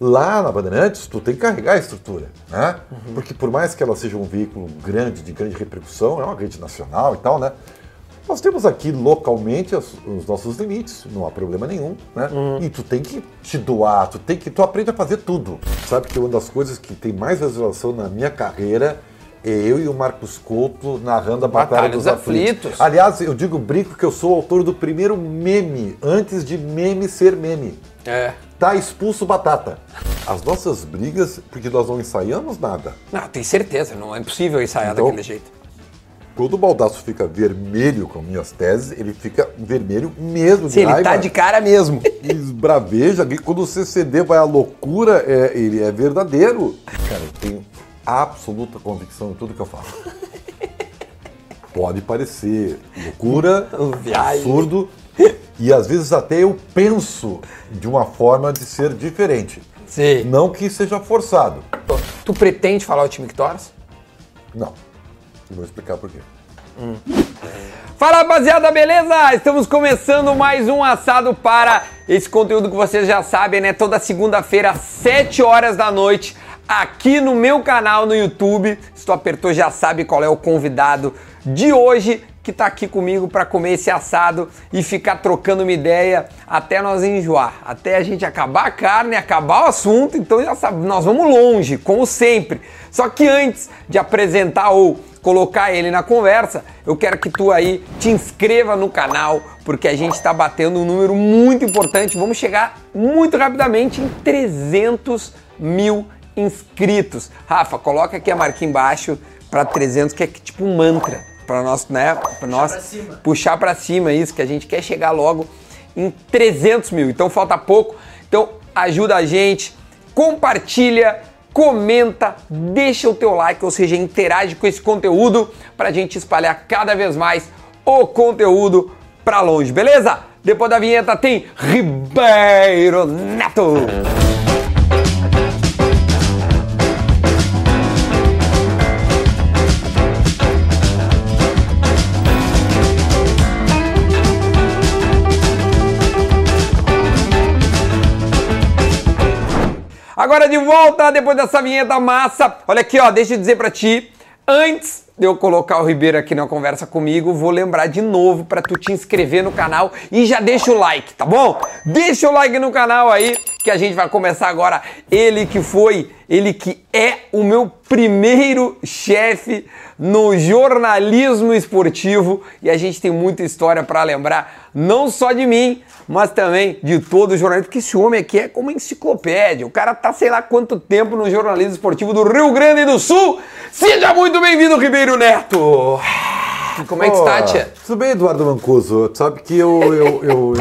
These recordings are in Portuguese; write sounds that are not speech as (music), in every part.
Lá na Bandeirantes, tu tem que carregar a estrutura, né? Porque por mais que ela seja um veículo grande, de grande repercussão, é uma rede nacional e tal, né? Nós temos aqui localmente os, os nossos limites, não há problema nenhum, né? E tu tem que te doar, tu tem que, tu aprende a fazer tudo. Sabe que uma das coisas que tem mais visualização na minha carreira eu e o Marcos Couto narrando a Batalha, Batalha dos dos Aflitos. Aflitos. Aliás, eu digo brinco que eu sou o autor do primeiro meme, antes de meme ser meme. É. Tá expulso batata. As nossas brigas, porque nós não ensaiamos nada. Não, tem certeza, não é impossível ensaiar Então- daquele jeito. Quando o Baldaço fica vermelho com minhas teses, ele fica vermelho mesmo Sim, ele tá de cara mesmo. (laughs) Esbraveja. Quando o CCD vai à loucura, é, ele é verdadeiro. Cara, eu tenho absoluta convicção em tudo que eu falo. (laughs) Pode parecer loucura, absurdo, e às vezes até eu penso de uma forma de ser diferente. Sim. Não que seja forçado. Tu pretende falar o time que torce? Não. Eu vou explicar por quê. Fala rapaziada, beleza? Estamos começando mais um assado para esse conteúdo que vocês já sabem, né? Toda segunda-feira, às 7 horas da noite, aqui no meu canal no YouTube. Se tu apertou, já sabe qual é o convidado de hoje que tá aqui comigo para comer esse assado e ficar trocando uma ideia até nós enjoar, até a gente acabar a carne, acabar o assunto. Então já sabe, nós vamos longe, como sempre. Só que antes de apresentar ou colocar ele na conversa, eu quero que tu aí te inscreva no canal, porque a gente está batendo um número muito importante. Vamos chegar muito rapidamente em 300 mil inscritos. Rafa, coloca aqui a marquinha embaixo para 300, que é tipo um mantra para nós, né? Para nós cima. puxar para cima isso, que a gente quer chegar logo em 300 mil. Então falta pouco. Então ajuda a gente, compartilha, comenta, deixa o teu like, ou seja, interage com esse conteúdo para a gente espalhar cada vez mais o conteúdo para longe, beleza? Depois da vinheta tem Ribeiro Neto. Agora de volta, depois dessa vinheta massa. Olha aqui, ó, deixa eu dizer pra ti, antes de eu colocar o Ribeiro aqui na conversa comigo, vou lembrar de novo pra tu te inscrever no canal e já deixa o like, tá bom? Deixa o like no canal aí, que a gente vai começar agora. Ele que foi, ele que é o meu primeiro chefe no jornalismo esportivo e a gente tem muita história pra lembrar, não só de mim, mas também de todo o jornalismo, porque esse homem aqui é como uma enciclopédia. O cara tá sei lá quanto tempo no jornalismo esportivo do Rio Grande do Sul. Seja muito bem-vindo, Ribeiro Neto! Como é que está, tia? Tudo bem, Eduardo Mancuso? Sabe que eu. eu, eu,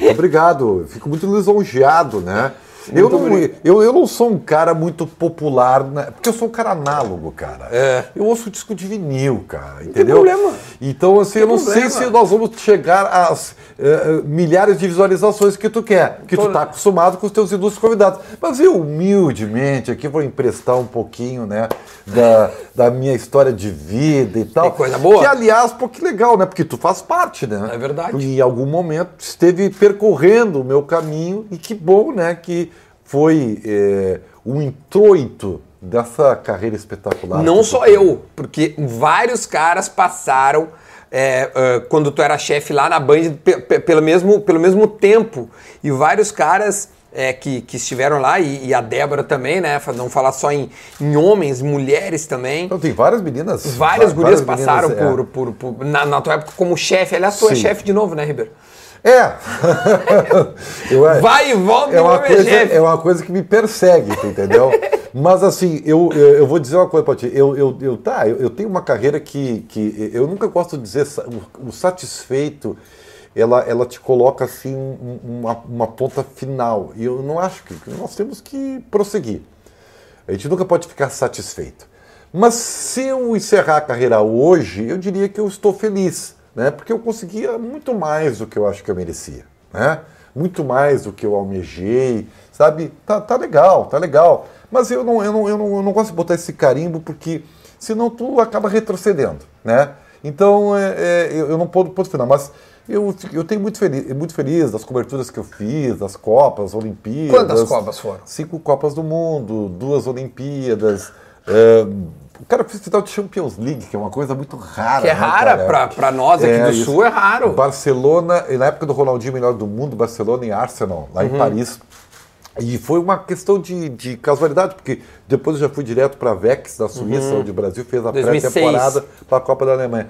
eu- obrigado, fico muito lisonjeado, né? Eu não, eu, eu não sou um cara muito popular, né? porque eu sou um cara análogo, cara. É. Eu ouço disco de vinil, cara, entendeu? problema. Então, assim, eu não sei problema. se nós vamos chegar às eh, milhares de visualizações que tu quer, que tu tá acostumado com os teus ilustres convidados. Mas eu, humildemente, aqui vou emprestar um pouquinho, né, da, da minha história de vida e tal. Que coisa boa. Que, aliás, pô, que legal, né? Porque tu faz parte, né? É verdade. E em algum momento esteve percorrendo o meu caminho e que bom, né? Que foi é, o introito dessa carreira espetacular. Não só eu, porque vários caras passaram é, é, quando tu era chefe lá na Band pe- pe- pelo, mesmo, pelo mesmo tempo. E vários caras é, que, que estiveram lá, e, e a Débora também, né? Não falar só em, em homens, mulheres também. Então, tem várias meninas. Várias gurias várias passaram meninas, é. por, por, por- na, na tua época como chefe. Aliás, tu é Sim. chefe de novo, né, Ribeiro? É. (laughs) Eu. Vai e volta é uma, é coisa, chefe. é uma coisa que me persegue, entendeu? Mas assim, eu, eu, eu vou dizer uma coisa pra ti. Eu, eu, eu, tá, eu, eu tenho uma carreira que, que eu nunca gosto de dizer o, o satisfeito. Ela, ela te coloca assim um- uma, uma ponta final. E eu não acho que nós temos que prosseguir. A gente nunca pode ficar satisfeito. Mas se eu encerrar a carreira hoje, eu diria que eu estou feliz, né? Porque eu conseguia muito mais do que eu acho que eu merecia, né? Muito mais do que eu almejei, sabe? Tá, tá legal, tá legal. Mas eu não, eu, não, eu, não, eu não gosto de botar esse carimbo porque senão tu acaba retrocedendo, né? Então é, é, eu, não posso, posso final, mas Eu, eu tenho muito feliz, muito feliz das coberturas que eu fiz, das Copas, Olimpíadas. Quantas Copas foram? Cinco Copas do Mundo, duas Olimpíadas. É, o cara fez final de Champions League, que é uma coisa muito rara. Que é né, rara, pra nós aqui É, do isso. Sul é raro. Barcelona, na época do Ronaldinho melhor do mundo, Barcelona e Arsenal, lá Uhum. em Paris. E foi uma questão de, de casualidade, porque depois eu já fui direto para Vex, da Suíça, onde o Brasil fez a 2006. pré-temporada para a Copa da Alemanha.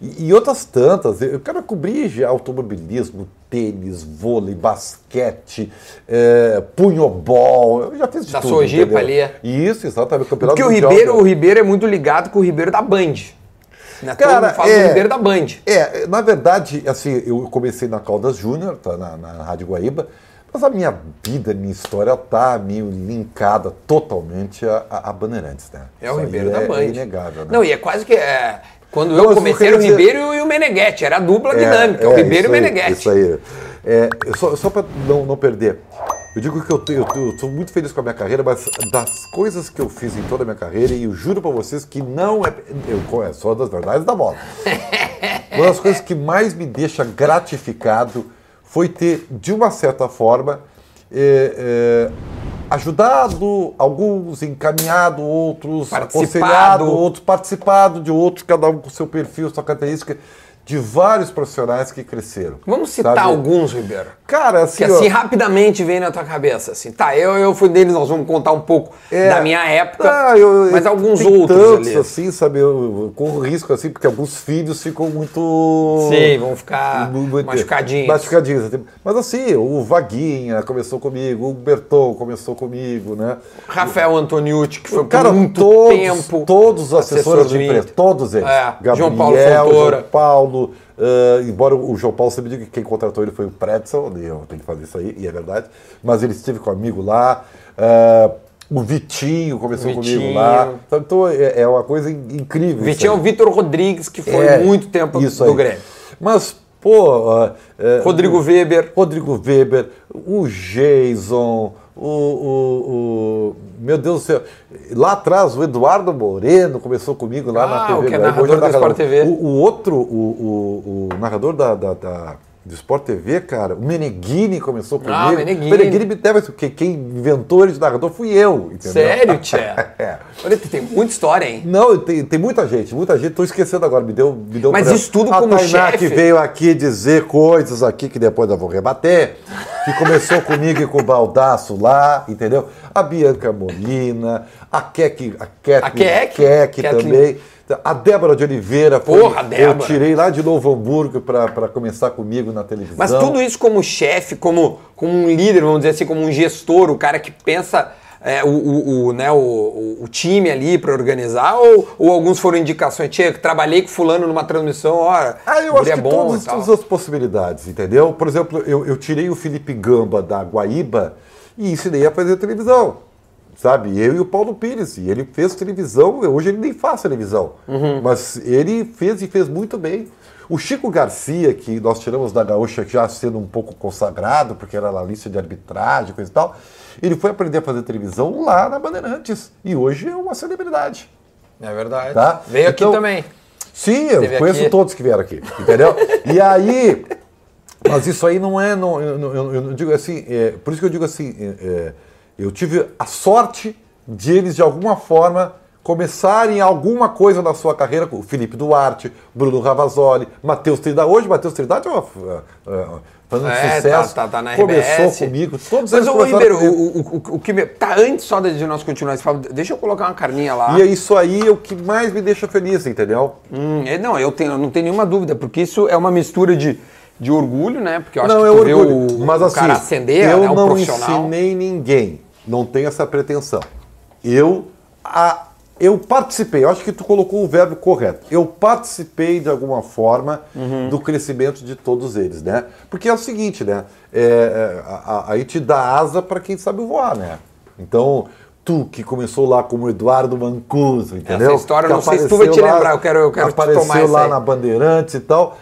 E, e outras tantas. Eu quero cobrir automobilismo, tênis, vôlei, basquete, é, punhobol. Eu já fiz de Da tudo. Sojipa entendeu? ali. Isso, exatamente. Campeonato Porque o Mundial Ribeiro, da- o Ribeiro é muito ligado com o Ribeiro da Band. Né? Cara, fala é- do Ribeiro da Band. É, na verdade, assim, eu comecei na Caldas Júnior, tá, na, na Rádio Guaíba, mas a minha vida, minha história tá meio linkada totalmente a, a, a Bandeirantes, né? É o Isso Ribeiro da é, Band. É inegável, né? Não, e é quase que. é, quando eu comecei era o dizer- Ribeiro e o Meneghetti, era a dupla É, dinâmica, o é, Ribeiro e o Meneghetti. Isso aí. É, só só para não, não perder. Eu digo que eu, eu, eu tô muito feliz com a minha carreira, mas das coisas que eu fiz em toda a minha carreira, e eu juro para vocês que não é. Eu é só das verdades da bola. (laughs) Uma das coisas que mais me deixa gratificado foi ter, de uma certa forma, é, é, ajudado alguns, encaminhado outros, Participado. aconselhado outros, participado de outros, cada um com seu perfil, sua característica, de vários profissionais que cresceram. Vamos citar sabe? alguns, Ribeiro. Cara, assim, Que assim ó, rapidamente vem na tua cabeça, assim, tá, eu, eu fui deles, nós vamos contar um pouco É. da minha época, Ah, eu- mas eu- alguns outros tantos, ali. assim, sabe? Eu, corro risco, assim, porque alguns filhos ficam muito... Sim, vão ficar muito- machucadinhos. Machucadinhos. assim. Mas assim, o Vaguinha começou comigo, o Berton começou comigo, né? Rafael Antoniucci, que foi Cara, por muito todos, tempo todos os assessor assessores de de imprensa, todos eles. É, Gabriel, João Paulo Fontoura. João Paulo, ah, embora o João Paulo sempre diga que quem contratou ele foi o Pretzel, eu tenho que fazer isso aí, e é verdade, mas ele esteve comigo lá. ah, o Vitinho começou Vitinho. comigo lá. Então é, é uma coisa in- incrível. Vitinho é o Vitor Rodrigues, que foi É, muito tempo isso do aí. Grêmio. Mas, pô. é, Rodrigo Weber. Rodrigo Weber, o Jason, o, o- o- Meu Deus do céu. Lá atrás, o Eduardo Moreno começou comigo lá Ah, na TV. o que é narrador do Sport TV. O, o outro, o, o- o narrador da, da, da- do Sport TV, cara, o Meneghini começou comigo. Ah, Meneghini. O Meneghini me deve. Quem, quem inventou ele de narrador fui eu, entendeu? Sério, (laughs) Tchê? É. Olha, tem muita história, hein? Não, tem, tem muita gente, muita gente. Tô esquecendo agora, me deu, me deu Mas branco. isso tudo a como Tainá chefe? que veio aqui dizer coisas aqui que depois eu vou rebater, que começou comigo e com o Baldaço lá, entendeu? A Bianca Molina, a Kek, a Kathleen A Kek? Kek também. A Débora de Oliveira, foi- Porra, Débora. eu tirei lá de Novo Hamburgo para começar comigo na televisão. Mas tudo isso como chefe, como, como um líder, vamos dizer assim, como um gestor, o cara que pensa é, o, o, o, né, o, o- time ali para organizar, ou, ou alguns foram indicações, Tchê, trabalhei com fulano numa transmissão, ó, Ah, eu acho é que bom todas, todas as possibilidades, entendeu? Por exemplo, eu, eu tirei o Felipe Gamba da Guaíba e ensinei a fazer televisão. Sabe? Eu e o Paulo Pires. E ele fez televisão, hoje ele nem faz televisão. Uhum. Mas ele fez e fez muito bem. O Chico Garcia, que nós tiramos da Gaúcha já sendo um pouco consagrado, porque era na lista de arbitragem, coisa e tal, ele foi aprender a fazer televisão lá na Bandeirantes. E hoje é uma celebridade. É verdade. Tá? Veio aqui Então- também. Sim, eu conheço aqui. todos que vieram aqui, entendeu? e aí, mas isso aí não é, não, eu, eu- eu não digo assim, é, por isso que eu digo assim, é, é, eu tive a sorte de eles de alguma forma começarem alguma coisa na sua carreira, com o Felipe Duarte, Bruno Ravazoli, Matheus Trindade, hoje Matheus Trindade é uma, é, é, fazendo É, sucesso, tá, tá, tá na começou RBS. comigo, todos Mas, ô Ribeiro, o, o, o, o que me... Tá, antes só de nós continuar esse papo, deixa eu colocar uma carninha lá. E é isso aí é o que mais me deixa feliz, entendeu? Hum, não, eu, tenho, eu não tenho nenhuma dúvida, porque isso é uma mistura de, de orgulho, né? Porque eu acho não, que é tu orgulho. vê o, Mas o assim, cara eu né, um não profissional. ensinei ninguém. Não tenho essa pretensão. Eu, a, eu participei. Eu acho que tu colocou o verbo correto. Eu participei de alguma forma Uhum. do crescimento de todos eles, né? Porque é o seguinte, né? É, é, a, a, aí te dá asa para quem sabe voar, né? Então tu que começou lá como Eduardo Mancuso, entendeu? história eu Que não sei se tu vai te lá- lembrar, eu quero- eu quero te apareceu tomar essa lá na Bandeirantes e tal.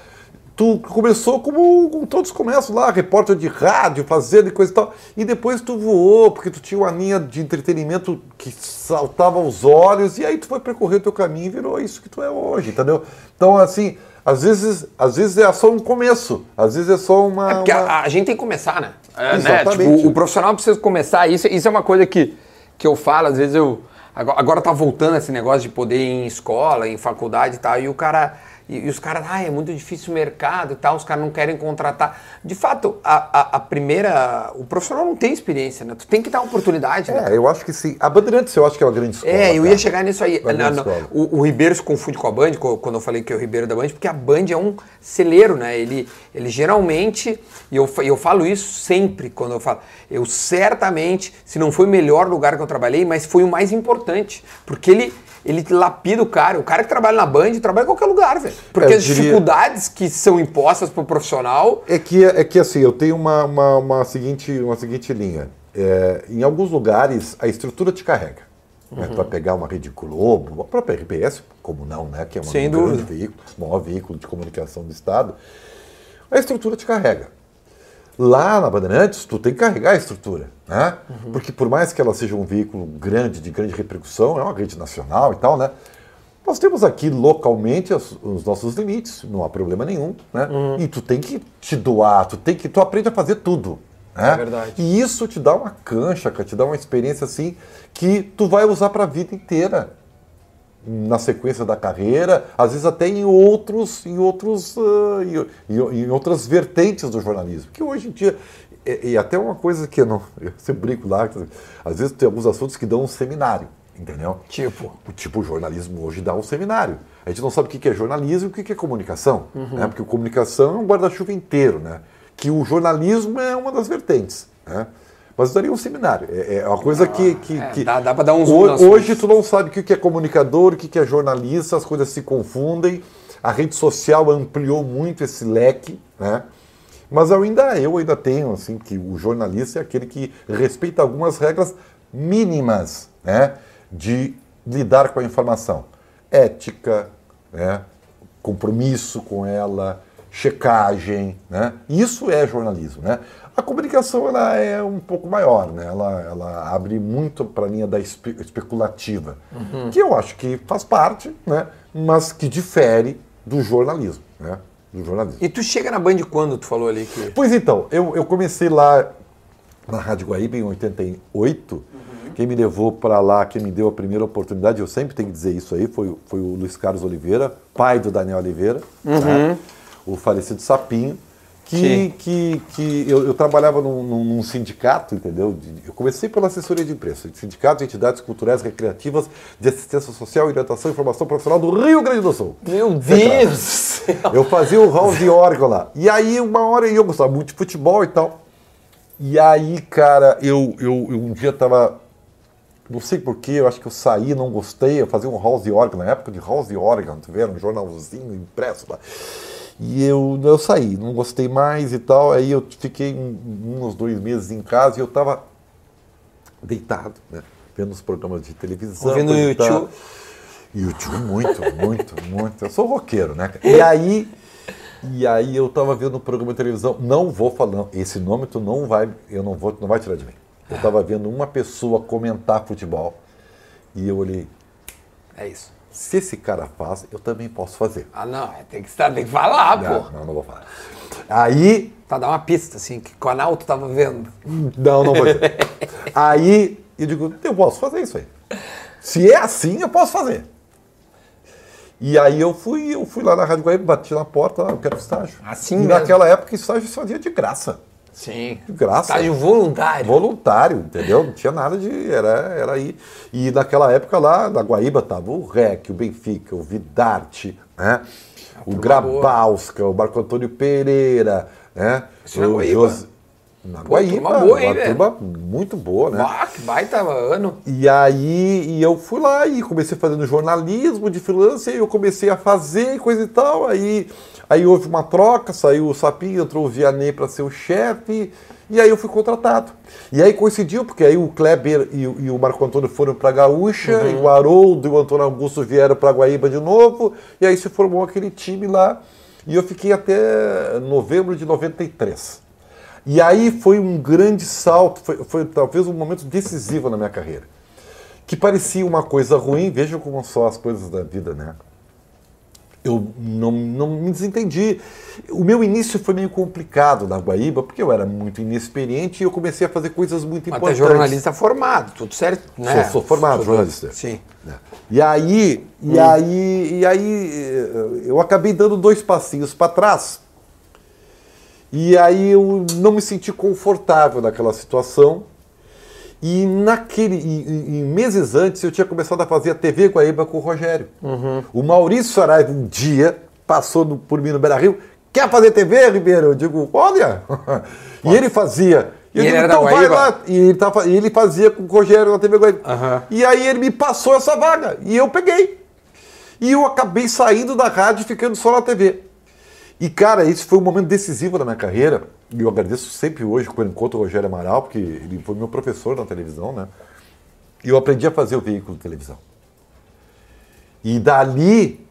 Tu começou como, como todos começam lá, repórter de rádio, fazendo e coisa e tal. E depois tu voou, porque tu tinha uma linha de entretenimento que saltava aos olhos, e aí tu foi percorrer o teu caminho e virou isso que tu é hoje, entendeu? Então, assim, Às vezes, às vezes é só um começo, às vezes é só uma. É porque uma... A, a, gente tem que começar, né? É, né? Tipo, o profissional precisa começar. Isso, isso é uma coisa que, que eu falo, às vezes eu. Agora, agora tá voltando esse negócio de poder ir em escola, em faculdade e tal, e o cara e, e os caras, ah, é muito difícil o mercado e tal, os caras não querem contratar. De fato, a, a, a, primeira. O profissional não tem experiência, né? Tu tem que dar oportunidade, né? É, eu acho que sim. A Bandeirantes eu acho que é uma grande escola. É, eu ia chegar nisso aí. Não, não, o, o, Ribeiro se confunde com a Band, quando eu falei que é o Ribeiro da Band, porque a Band é um celeiro, né? Ele, ele geralmente, e eu, eu falo isso sempre quando eu falo, eu certamente, se não foi o melhor lugar que eu trabalhei, mas foi o mais importante, porque ele ele lapida o cara. O cara que trabalha na Band trabalha em qualquer lugar, velho. Porque as diria... dificuldades que são impostas pro profissional. É que, é que assim, eu tenho uma, uma, uma seguinte, uma seguinte linha. É, em alguns lugares, a estrutura te carrega. Né? Uhum. Né, para pegar uma rede Globo, a própria RPS, como não, né? Que é uma, Sem um dúvida. grande veículo, maior veículo de comunicação do Estado. A estrutura te carrega. Lá na Bandeirantes, tu tem que carregar a estrutura, né? Uhum. Porque por mais que ela seja um veículo grande, de grande repercussão, é uma rede nacional e tal, né? Nós temos aqui localmente os, os nossos limites, não há problema nenhum, né? Uhum. E tu tem que te doar, tu tem que, tu aprende a fazer tudo. Né? É verdade. E isso te dá uma cancha, te dá uma experiência assim que tu vai usar para a vida inteira na sequência da carreira, às vezes até em outros, em outros, uh, em, em, outras vertentes do jornalismo. Que hoje em dia e, e até uma coisa que eu não, (laughs) eu sempre brinco lá, às vezes tem alguns assuntos que dão um seminário, entendeu? Tipo, o tipo jornalismo hoje dá um seminário. A gente não sabe o que é jornalismo e o que é comunicação, uhum. né? Porque comunicação é um guarda-chuva inteiro, né? Que o jornalismo é uma das vertentes, né? Mas daria um seminário. É, é uma coisa ah, que. que, é, que dá, dá para dar um zoom Hoje tu não sabe o que é comunicador, o que é jornalista, as coisas se confundem. A rede social ampliou muito esse leque, né? Mas eu ainda, eu ainda tenho, assim, que o jornalista é aquele que respeita algumas regras mínimas, né? De lidar com a informação. Ética, né? compromisso com ela, checagem, né? Isso é jornalismo, né? A comunicação ela é um pouco maior, né? Ela, ela abre muito para a linha da espe especulativa, uhum. que eu acho que faz parte, né? Mas que difere do jornalismo, né? Do jornalismo. E tu chega na Band quando tu falou ali que? Pois então, eu, eu comecei lá na Rádio Guaíba em 88. Quem me levou para lá, quem me deu a primeira oportunidade, eu sempre tenho que dizer isso aí, foi, foi o Luiz Carlos Oliveira, pai do Daniel Oliveira, uhum. né? o falecido Sapinho que, que, que eu, eu trabalhava num, num, sindicato, entendeu? Eu comecei pela assessoria de imprensa, de sindicato de entidades culturais recreativas de assistência social, orientação e informação profissional do Rio Grande do Sul. Meu Deus! Eu fazia o house de órgão lá. E aí, uma hora eu gostava muito de futebol e tal. E aí, cara, eu, eu, eu um dia tava. Não sei porquê, eu acho que eu saí, não gostei. Eu fazia um house de órgão, na época de house de órgão, tiveram um jornalzinho impresso lá. E eu, eu saí, não gostei mais e tal. Aí eu fiquei um, uns dois meses em casa e eu estava deitado, né? Vendo os programas de televisão. Vendo o YouTube. YouTube, muito, muito, muito. Eu sou roqueiro, né? E aí, e aí eu estava vendo um programa de televisão. Não vou falar, esse nome tu não vai, eu não vou, não vai tirar de mim. Eu estava vendo uma pessoa comentar futebol e eu olhei. É isso se esse cara faz, eu também posso fazer. Ah, não, é, tem que, tem que falar, não, pô. Não, não vou falar. Aí. Pra dar uma pista, assim, que o canal tu tava vendo. Não, não vou dizer. (laughs) aí eu digo, eu posso fazer isso aí. Se é assim, eu posso fazer. E aí eu fui, eu fui lá na Rádio Guaíba, bati na porta, eu quero estágio. Assim e mesmo. naquela época estágio se fazia de graça. Sim. De graça. Estágio voluntário. Voluntário, entendeu? Não tinha nada de. Era, era aí. E naquela época lá, na Guaíba, tava o REC, o Benfica, o Vidarte, né? o Grabowska, o Marco Antônio Pereira, né? Isso o Jos... Na Pô, Guaíba, turma boa, uma turma muito boa, né? Bah, que baita ano. E aí e eu fui lá e comecei fazendo jornalismo de freelancer, e eu comecei a fazer coisa e tal, aí Aí houve uma troca, saiu o Sapinho, entrou o Vianney para ser o chefe, e aí eu fui contratado. E aí coincidiu, porque aí o Kleber e, e o Marco Antônio foram para Gaúcha, uhum. e o Haroldo e o Antônio Augusto vieram para Guaíba de novo, e aí se formou aquele time lá, e eu fiquei até novembro de 93. E aí foi um grande salto, foi, foi talvez um momento decisivo na minha carreira. Que parecia uma coisa ruim, vejam como são as coisas da vida, né? Eu não, não me desentendi. O meu início foi meio complicado na Guaíba, porque eu era muito inexperiente e eu comecei a fazer coisas muito importantes. jornalista formado, tudo certo, né? Sou, sou formado jornalista. Sim. né? E aí, e aí, e aí eh, eu acabei dando dois passinhos para trás. E aí eu não me senti confortável naquela situação. E naquele e, e- e meses antes eu tinha começado a fazer a TV Guaíba com o Rogério. O Maurício Saraiva um dia passou no- por mim no Beira Rio. Quer fazer TV, Ribeiro? Eu digo, olha. (laughs) e ele fazia. E eu ele digo, então vai lá. E ele, tava, e ele fazia com o Rogério na TV Guaíba. Aham. E aí ele me passou essa vaga. E eu peguei. E eu acabei saindo da rádio e ficando só na TV. E, cara, esse foi um momento decisivo da minha carreira. E eu agradeço sempre hoje quando encontro o Rogério Amaral, porque ele foi meu professor na televisão, né? E eu aprendi a fazer o veículo de televisão. E dali,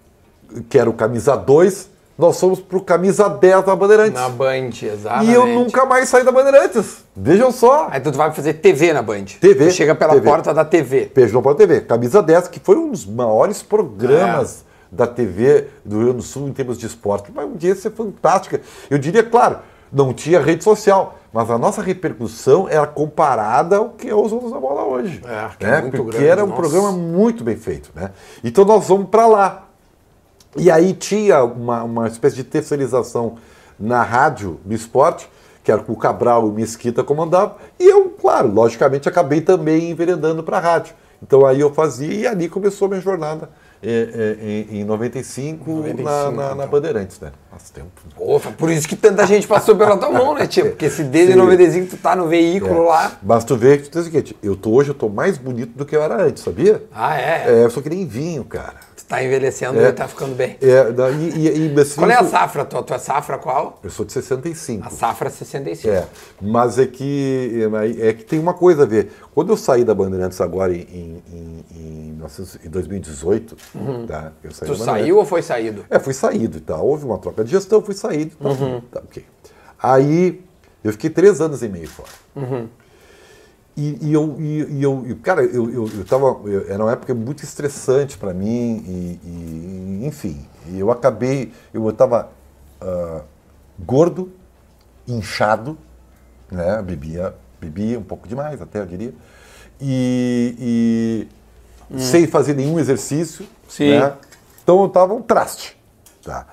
que era o camisa 2, nós fomos pro camisa 10 da Bandeirantes. Na Band, exatamente. E eu nunca mais saí da Bandeirantes. Vejam só. Aí tu vai fazer TV na Band. TV, Tu chega pela TV. porta da TV. Não pode TV. Camisa 10, que foi um dos maiores programas da TV do Rio Grande do Sul em termos de esporte. Uma audiência fantástica. Eu diria, claro, não tinha rede social, mas a nossa repercussão era comparada ao que é os outros da bola hoje. É, que é né? muito Porque grande, era um nossa. programa muito bem feito. Né? Então nós vamos para lá. E aí tinha uma, uma espécie de terceirização na rádio do esporte, que era o Cabral e o Mesquita comandavam, e eu, claro, logicamente acabei também enveredando para a rádio. Então aí eu fazia e ali começou a minha jornada é, é, em, em 95, 95, na, na, na então. Bandeirantes, né? Faz tempo. Por isso que tanta gente passou pela tua mão, né, (laughs) tio? Porque se desde Sim. 95 tu tá no veículo É. lá. Mas tu vê que tu tem o seguinte, eu tô, hoje eu tô mais bonito do que eu era antes, sabia? Ah, é? É, eu sou que nem vinho, cara. Tu tá envelhecendo É. e tá ficando bem. É, daí, e, e, assim, Qual é a safra? Tua, tua safra qual? Eu sou de 65. A safra 65. É, mas é que, é que tem uma coisa a ver. Quando eu saí da Bandeirantes agora em, em, em, em 1900 em 2018, tá? Eu saí Tu saiu ou foi saído? É, fui saído e tal. Houve uma troca de gestão, fui saído e tal. Tá, ok. Aí eu fiquei três anos e meio fora. E, e eu, e, eu, cara, eu, eu, eu tava. eu- era uma época muito estressante para mim, e, e- enfim. Eu acabei. Eu estava gordo, inchado, né? Bebia, bebia um pouco demais, até eu diria. E, e sem fazer nenhum exercício. Sim. Né? Então eu estava um traste. Tá?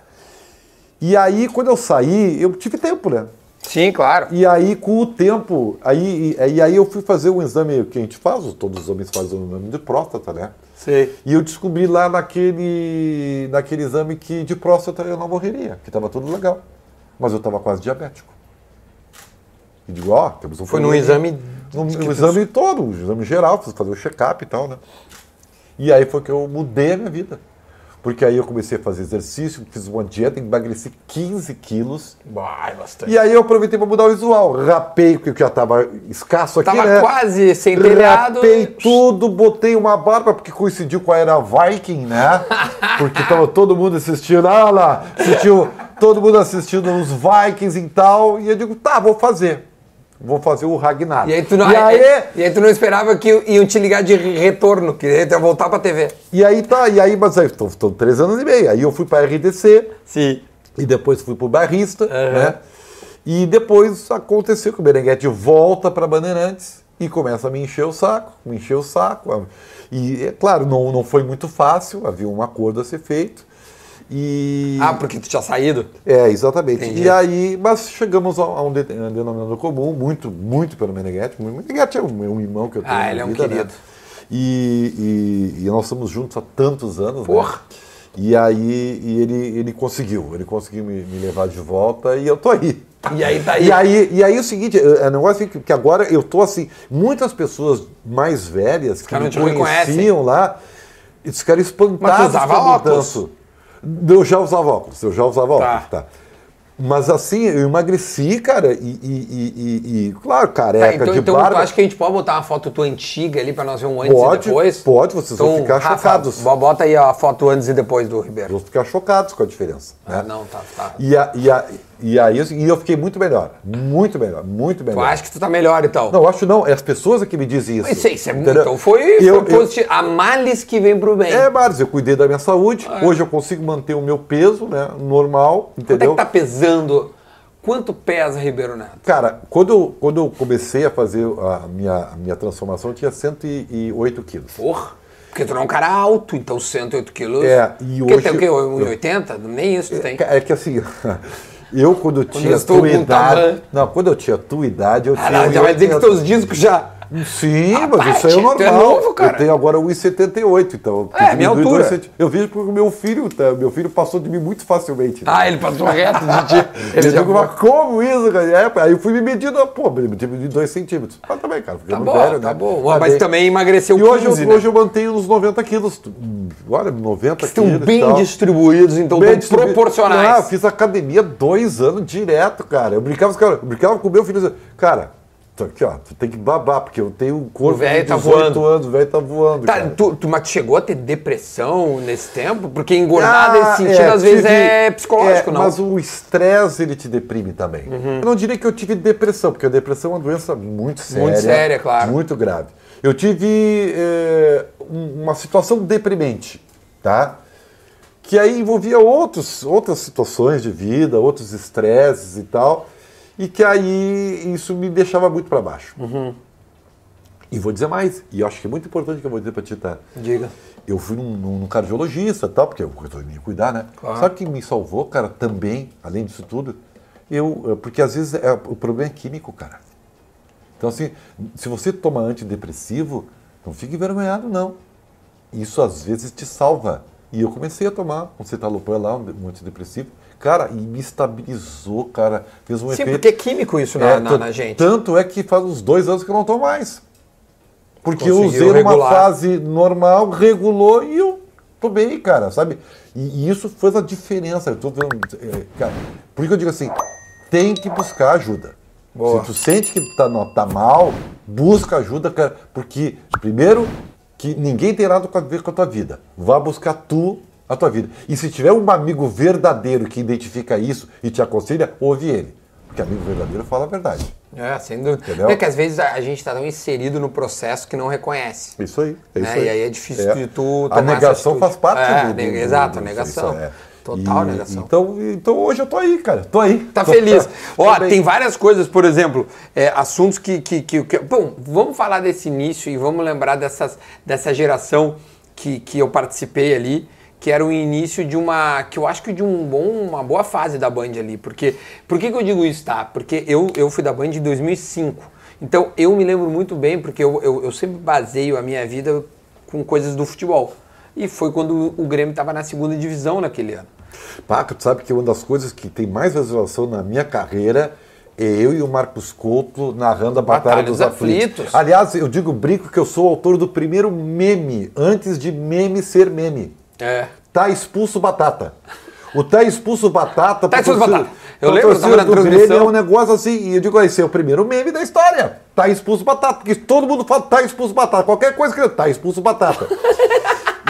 E aí, quando eu saí, eu tive tempo, né? Sim, claro. E aí, com o tempo, aí, e, e aí eu fui fazer um exame que a gente faz, todos os homens fazem um exame de próstata, né? Sei. E eu descobri lá naquele, naquele exame que de próstata eu não morreria, que estava tudo legal. Mas eu estava quase diabético. E digo, ó, temos um Foi num exame. Tu- exame todo, um exame geral, fiz fazer o check-up e tal, né? E aí foi que eu mudei a minha vida. Porque aí eu comecei a fazer exercício, fiz uma dieta, emagreci 15 quilos. Vai, bastante. E aí eu aproveitei para mudar o visual. Rapei, porque já estava escasso aqui, Tava né? quase sem telhado. Rapei tudo, botei uma barba, porque coincidiu com a era Viking, né? (laughs) Porque tava todo mundo assistindo, ah lá, assistiu, todo mundo assistindo os Vikings e tal. E eu digo, tá, vou fazer. Vou fazer o Ragnar. E aí, tu não, e aí, e aí tu não esperava que iam te ligar de retorno, que ia voltar pra TV. e aí tá, e aí, mas aí, estou três anos e meio. Aí eu fui para RDC, Sim. E depois fui pro Barrista, né? E depois aconteceu que o Berenguete volta para Bandeirantes e começa a me encher o saco, me encher o saco. E, é claro, não, não foi muito fácil, havia um acordo a ser feito. E... Ah, porque tu tinha saído? É, exatamente. Entendi. E aí, mas chegamos a, a um, denominador comum, muito, muito pelo Meneghetti. O Meneghetti é um, é um irmão que eu tenho Ah, ele é um vida, né? querido. E, e- e nós estamos juntos há tantos anos, Porra. né? E aí e ele, ele conseguiu, ele conseguiu me, me levar de volta e eu tô aí. E aí tá aí. E aí, e aí é o seguinte, é um negócio que, que agora eu tô assim, muitas pessoas mais velhas que me conheciam lá, eles ficaram espantados com a óculos? Eu já usava óculos, eu já usava Tá. óculos, tá. Mas assim, eu emagreci, cara, e, e- e- e- e, claro, Tá, careca então, de então barba. acha que a gente pode botar uma foto tua antiga ali pra nós ver um antes e Pode, depois? pode, vocês vão ficar Rafa, chocados. bo- Bota aí a foto antes e depois do Ribeiro. Vão ficar chocados com a diferença. Ah, né? não, tá, tá. E, a- e, a- e aí e eu fiquei muito melhor. Muito melhor, muito Tu melhor. acha que tu tá melhor então? Não, eu acho não. É as pessoas que me dizem isso. Isso, isso é muito. entendeu? Então foi, Eu- foi eu- positivo. A males que vem pro bem. É, Maris, eu cuidei da minha saúde. É. Hoje eu consigo manter o meu peso, né? Normal, Quanto é entendeu? que tá pesando? Quanto pesa Ribeiro Neto? Cara, quando eu, quando eu comecei a fazer a minha, a minha transformação, eu tinha 108 quilos. Porra. Porque tu não é um cara alto, então 108 quilos. É, e Porque hoje tem o quê? eu- 1,80? Nem isso tu tem. É que assim, (laughs) eu quando eu tinha eu tua idade. tamanho. Não, quando eu tinha tua idade, eu Ah, tinha. já vai dizer que 1,80. teus discos já. Sim, Ah, mas isso aí é Paty, normal. é novo, cara. Eu tenho agora 1,78, então. É, eu minha altura. Eu vejo porque o meu filho, tá, meu filho passou de mim muito facilmente. Ah, ele passou reto de ti. (laughs) Ele já digo, mas como isso, cara? É, aí eu fui me medindo, pô, me diminui 2 centímetros. Mas também, cara, Tá bom, velho, tá né? bom. Tá Mas bem. também emagreceu E hoje, 15, eu, né? hoje eu mantenho uns 90 quilos. Olha, 90 Estão quilos. e bem distribuídos, então Bem estão distribu- proporcionais. Ah, eu fiz academia dois anos direto, cara. Eu brincava, caras- eu brincava com o meu filho. dizia, Cara, tô aqui, ó, tu tem que babar, porque eu tenho um corpo O de tá 18 voando. anos, o velho tá voando. Tá, tu, tu, mas tu chegou a ter depressão nesse tempo? Porque engordar Ah, nesse sentido, é, às vezes, tive- é psicológico, é, não? Uhum. Mas o estresse, ele te deprime também. Eu não diria que eu tive depressão, porque a depressão é uma doença muito séria. Muito séria, claro. Muito grave. Eu tive é, um- uma situação deprimente, tá? Que aí envolvia outros, outras situações de vida, outros estresses e tal, e que aí isso me deixava muito para baixo. Uhum. E vou dizer mais, e eu acho que é muito importante que eu vou dizer para ti, tá? Diga. Eu fui num, num- cardiologista tal, porque eu estou me cuidar, né? Claro. Sabe o que me salvou, cara, também, além disso tudo? Eu, eh, porque às vezes é, o problema é químico, cara. Então, assim, se você toma antidepressivo, não fique envergonhado, não. Isso às vezes te salva. E eu comecei a tomar um citalopram lá, um antidepressivo. Cara, e me estabilizou, cara. Fez um Sim, efeito. porque é químico isso na, É, na- na gente. Tanto é que faz uns dois anos que eu não tomo mais. Porque eu Conseguiu usei numa regular. fase normal, regulou e eu tô bem, cara, sabe? E, e isso fez a diferença. Eu tô vendo, é, cara, por isso que eu digo assim, tem que buscar ajuda. Boa. Se tu sente que tá, não, tá mal, busca ajuda, cara, porque, primeiro, que ninguém tem nada a ver com a tua vida. Vá buscar tu a tua vida. E se tiver um amigo verdadeiro que identifica isso e te aconselha, ouve ele. Porque amigo verdadeiro fala a verdade. É, sem dúvida. Entendeu? É que às vezes a, gente está tão inserido no processo que não reconhece. Isso aí. É Né? isso aí. E aí é difícil de tu A tomar negação faz parte É, do, do, do- exato, a negação. isso é. Total E- negação. Então, então hoje eu tô aí, cara. Tô aí. Tá Tô- feliz. tô (laughs) Ó, bem. tem várias coisas, por exemplo, é, assuntos que, que, que, que- Bom, vamos falar desse início e vamos lembrar dessas, dessa geração que, que eu participei ali, que era o início de uma. que eu acho que de um bom, uma boa fase da Band ali. Porque, por que, que eu digo isso, tá? Porque eu, eu fui da Band em 2005. Então eu me lembro muito bem, porque eu, eu, eu sempre baseio a minha vida com coisas do futebol. E foi quando o Grêmio estava na segunda divisão naquele ano. Paco, tu sabe que uma das coisas que tem mais visualização na minha carreira é eu e o Marcos Couto narrando a Batalha, Batalha dos dos Aflitos. Aflitos. Aliás, eu digo brinco que eu sou o autor do primeiro meme, antes de meme ser meme. É. Tá expulso batata. O tá expulso batata. Tá expulso batata. Eu lembro, eu na Grêmio transmissão. É um negócio assim, e eu digo, esse é o primeiro meme da história. Tá expulso batata, porque todo mundo fala tá expulso batata. Qualquer coisa que tá expulso batata.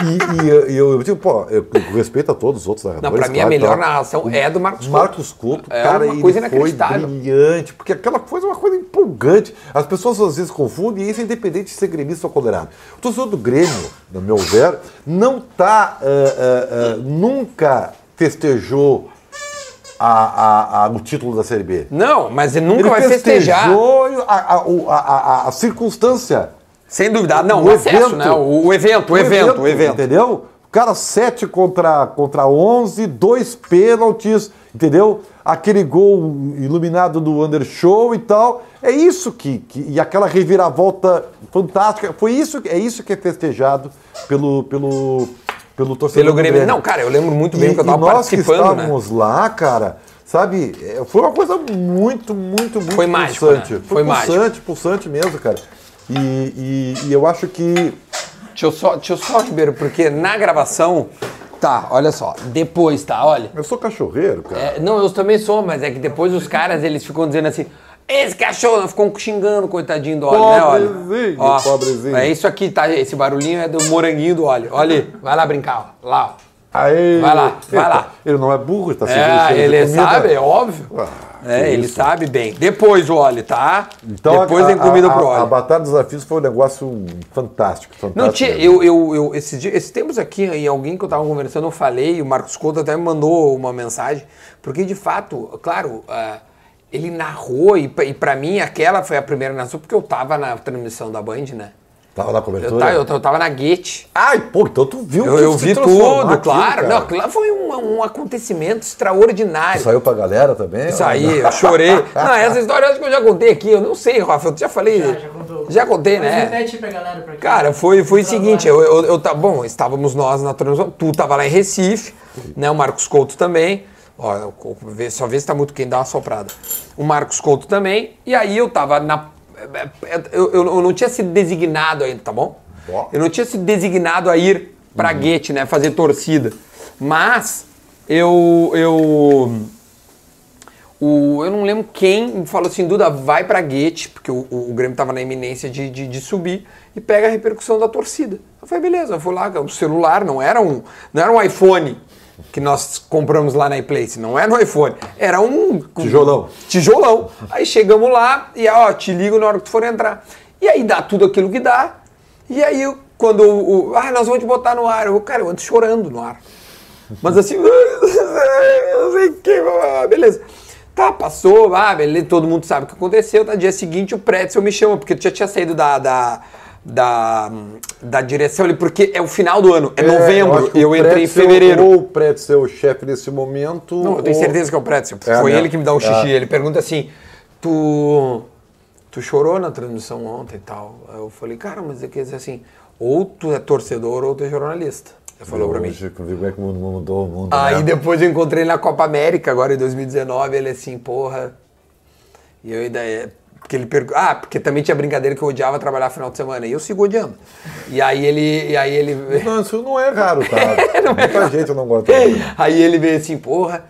E, e eu- e eu, eu digo, pô, eu, respeito a todos os outros Não, narradores. pra mim a claro, melhor tal. narração é do Marcos Couto. Marcos Couto, É cara, uma ele coisa foi inacreditável. brilhante, porque aquela coisa é uma coisa empolgante. As pessoas às vezes confundem, e isso é independente de ser gremista ou colorado. O torcedor do Grêmio, no meu ver, não tá, ah, ah, ah, nunca festejou a, a- a- o título da Série B. Não, mas ele nunca Ele vai festejar. festejou a, a- o- a- a- a circunstância. Sem dúvida. Não, O o, acesso, evento. né? O, o evento, o evento, o evento. Entendeu? O cara 7 contra, contra 11, dois pênaltis, entendeu? Aquele gol iluminado do Undershow e tal. É isso que, que. E aquela reviravolta fantástica. Foi isso, é isso que é festejado pelo, pelo, pelo torcedor. Pelo Grêmio. Não, cara, eu lembro muito bem E- que eu e tava nós que participando, né? estávamos lá, cara, sabe, é, foi uma coisa muito, muito, muito Foi mágico, pulsante. né? Foi, Foi mágico. pulsante, pulsante mesmo, cara. E, e- e eu acho que Deixa eu só, deixa eu só, Ribeiro, porque na gravação Tá, olha só. Depois, tá, olha. Eu sou cachorreiro, cara. É, não, eu também sou, mas é que depois os caras, eles ficam dizendo assim, esse cachorro, ficam xingando, coitadinho do óleo, né, óleo? Pobrezinho, Ó, pobrezinho. É isso aqui, tá? Esse barulhinho é do moranguinho do óleo. Olha ali, vai lá brincar, ó. Lá, ó. Aí, Vai lá, vai Eita, lá. Ele não é burro, ele tá É, ele sabe, é óbvio. Ah, é, ele isso. sabe bem. Depois o óleo, tá? Então, Depois a, vem comida a, pro a, a óleo. Batalha dos Desafios foi um negócio fantástico, fantástico. Não, tinha, eu, eu, eu, esses, dias, esses tempos aqui, em alguém que eu tava conversando, eu falei, o Marcos Couto até me mandou uma mensagem, porque de fato, claro, ah, ele narrou, e, pra- e pra mim aquela foi a primeira narração, porque eu tava na transmissão da Band, né? Tava na Eu, cobertura? tava, eu, eu tava na Guete. Ai, pô, então tu viu Eu, que eu vi tudo, claro. Não, aquilo lá foi um, um acontecimento extraordinário. Saiu pra galera também? Isso aí, eu chorei. (laughs) Não, essa história eu acho que eu já contei aqui. Eu não sei, Rafa. Eu já falei. Já, já contou. Já contei, Mas né? repete pra galera pra Cara, foi, foi o não seguinte, eu, eu, eu tá, bom, estávamos nós na transmissão, tu tava lá em Recife, né? O Marcos Couto também. Ó, só vê se tá muito quem dá uma soprada. O Marcos Couto também. E aí eu tava na. Eu, eu, eu não tinha sido designado ainda, tá bom? Eu não tinha sido designado a ir pra Guete, né? Fazer torcida. Mas eu. eu o, eu não lembro quem falou assim, Duda, vai pra Guete, porque o, o, o Grêmio tava na iminência de, de, de subir, e pega a repercussão da torcida. Eu falei, beleza, eu fui lá, o celular não era um, não era um iPhone que nós compramos lá na iPlace, não era um iPhone, era um... Tijolão. Tijolão. Aí chegamos lá, e ó, te ligo na hora que tu for entrar. E aí dá tudo aquilo que dá, e aí quando o, o- ah, nós vamos te botar no ar, eu, cara, eu ando chorando no ar. Mas assim, (laughs) eu sei que, ah, beleza. Tá, passou, ah, beleza, todo mundo sabe o que aconteceu. No dia seguinte o Pretzel me chama, porque tu já tinha saído da, da, da, da direção ali, porque é o final do ano, é, eu novembro, e eu o entrei em fevereiro. Ou o Pretzel é o chefe nesse momento. Não, eu tenho certeza que é o Pretzel. É, Foi né? ele que me dá um xixi. É. Ele pergunta assim: tu, tu chorou na transmissão ontem e tal? Eu falei, cara, mas é que assim, ou tu é torcedor ou tu é jornalista. Ele falou pra mim. Como é que mudou o mundo, Aí né? depois eu encontrei ele na Copa América, agora em 2019, ele assim, porra. E eu ainda. É- Porque ele perguntou. Ah, porque também tinha brincadeira que eu odiava trabalhar final de semana. E eu sigo odiando. E aí ele. E aí ele. Não, isso não é raro, tá? (laughs) Muita gente não gosta. Aí ele veio assim, porra,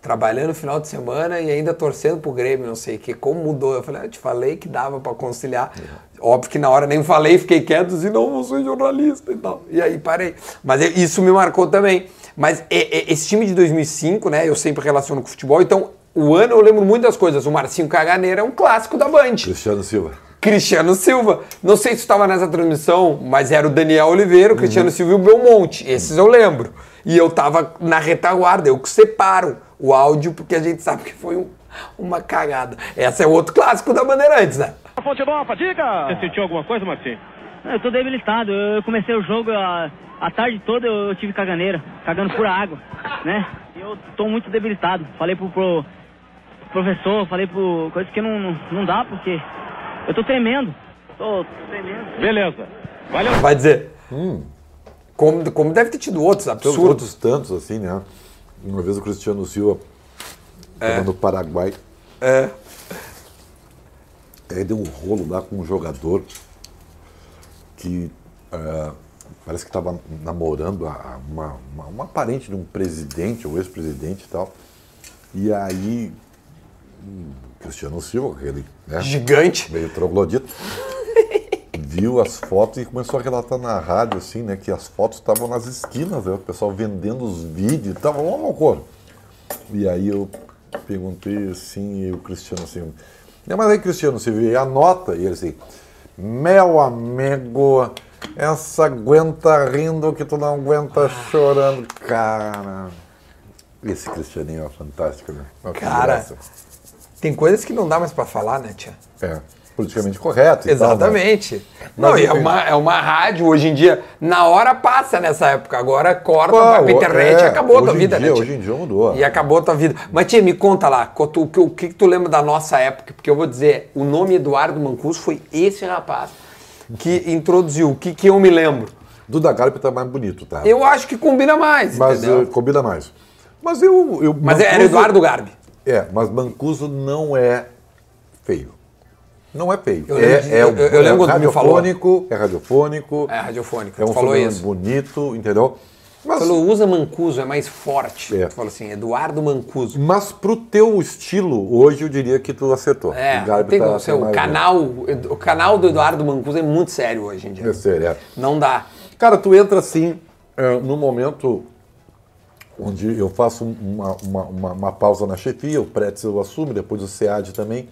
trabalhando final de semana e ainda torcendo pro Grêmio, não sei o que, como mudou. Eu falei, ah, eu te falei que dava pra conciliar. Óbvio que na hora nem falei, fiquei quieto, assim, não, eu sou jornalista e tal. E aí parei. Mas isso me marcou também. Mas é- é- esse time de 2005, né, eu sempre relaciono com futebol, então o ano eu lembro muitas coisas. O Marcinho Caganeira é um clássico da Band. Cristiano Silva. Cristiano Silva. Não sei se estava nessa transmissão, mas era o Daniel Oliveira, o Cristiano Uhum. Silva e o Belmonte. Esses eu lembro. E eu tava na retaguarda, eu que separo o áudio, porque a gente sabe que foi um- uma cagada. Esse é outro clássico da Bandeirantes, né? Fonte Nova, diga! Você sentiu alguma coisa, Marcinho? Eu tô debilitado. Eu comecei o jogo a, a tarde toda eu tive caganeira, cagando pura água, né? E eu tô muito debilitado. Falei pro, pro professor, falei pro coisa que não, não, dá porque eu tô tremendo. Tô tremendo. Beleza. Valeu. Vai dizer. Como, como deve ter tido outros Tem absurdos. outros tantos, assim, né? Uma vez o Cristiano Silva estava no Paraguai. É. Aí deu um rolo lá com um jogador que eh, parece que estava namorando a- uma, uma, uma parente de um presidente ou ex-presidente e tal. E aí, hum, Cristiano Silva, aquele né, Gigante. meio troglodito, (laughs) viu as fotos e começou a relatar na rádio, assim, né, que as fotos estavam nas esquinas, né, o pessoal vendendo os vídeos, tava uma loucura. E aí eu perguntei assim, e o Cristiano assim, "Não, mas aí Cristiano, você vê a nota? E ele assim, meu amigo, essa aguenta rindo que tu não aguenta chorando. Cara, esse Cristianinho é fantástico, né? Uma Cara. Tem coisas que não dá mais pra falar, né, tia? É, politicamente correto tal, né? Exatamente. Não, Mas e é uma, é uma rádio hoje em dia. Na hora passa nessa época. Agora corta, Pô, vai pra internet é, e acabou a tua vida, dia- né? tia? hoje em dia mudou. E acabou a tua vida. Mas, tia, me conta lá, o que, o que tu lembra da nossa época? Porque eu vou dizer, o nome Eduardo Mancuso foi esse rapaz que introduziu. O que, que eu me lembro? Duda Garbi tá mais bonito, tá? Eu acho que combina mais, mas eh, combina mais. Mas eu. eu Mas era Mancuso- Eduardo Garbi. É, mas Mancuso não é feio. Não é feio. Eu é, lembro de- é, eu- eu lembro é me falou. radiofônico, é radiofônico. É radiofônico, É um falou isso. bonito, entendeu? Mas- Falou, usa Mancuso, é mais forte. É. Tu falou assim, Eduardo Mancuso. Mas pro teu estilo, hoje eu diria que tu acertou. É, O tem tá- ser, o canal, o canal do Eduardo Mancuso é muito sério hoje em dia. É sério, é. Não dá. Cara, tu entra assim, é, no momento onde eu faço uma, uma, uma, uma pausa na chefia, o Pretzel assume, depois o SEAD também.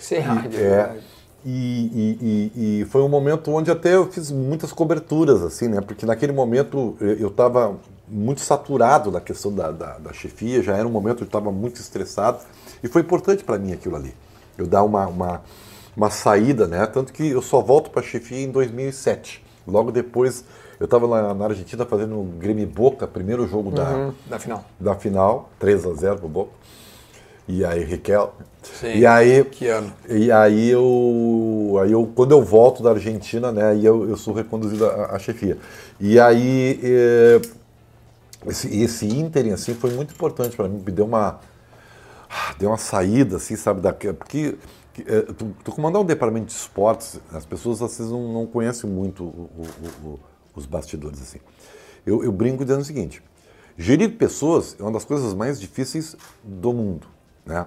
Ser rádio. É, e, e- e- e foi um momento onde até eu fiz muitas coberturas, assim, né? Porque naquele momento eu estava muito saturado da questão da, da, da chefia, já era um momento que eu estava muito estressado. E foi importante para mim aquilo ali. Eu dar uma, uma, uma saída, né? Tanto que eu só volto para a chefia em 2007. Logo depois, eu estava na, na Argentina fazendo o Grêmio Boca, primeiro jogo da, Hum, da final. da final, 3 a 0 pro Boca. E aí, Riquel. Sim. E aí, Que ano? e aí eu, aí eu, quando eu volto da Argentina, né, aí eu, eu sou reconduzido à, à chefia. E aí eh, esse, esse ínterim assim foi muito importante para mim, me deu uma ah, deu uma saída assim, sabe, da porque eh, tu, tu comandar um departamento de esportes, as pessoas às vezes não, não conhecem muito o- o- o- os bastidores assim. Eu, eu brinco dizendo o seguinte: gerir pessoas é uma das coisas mais difíceis do mundo, né?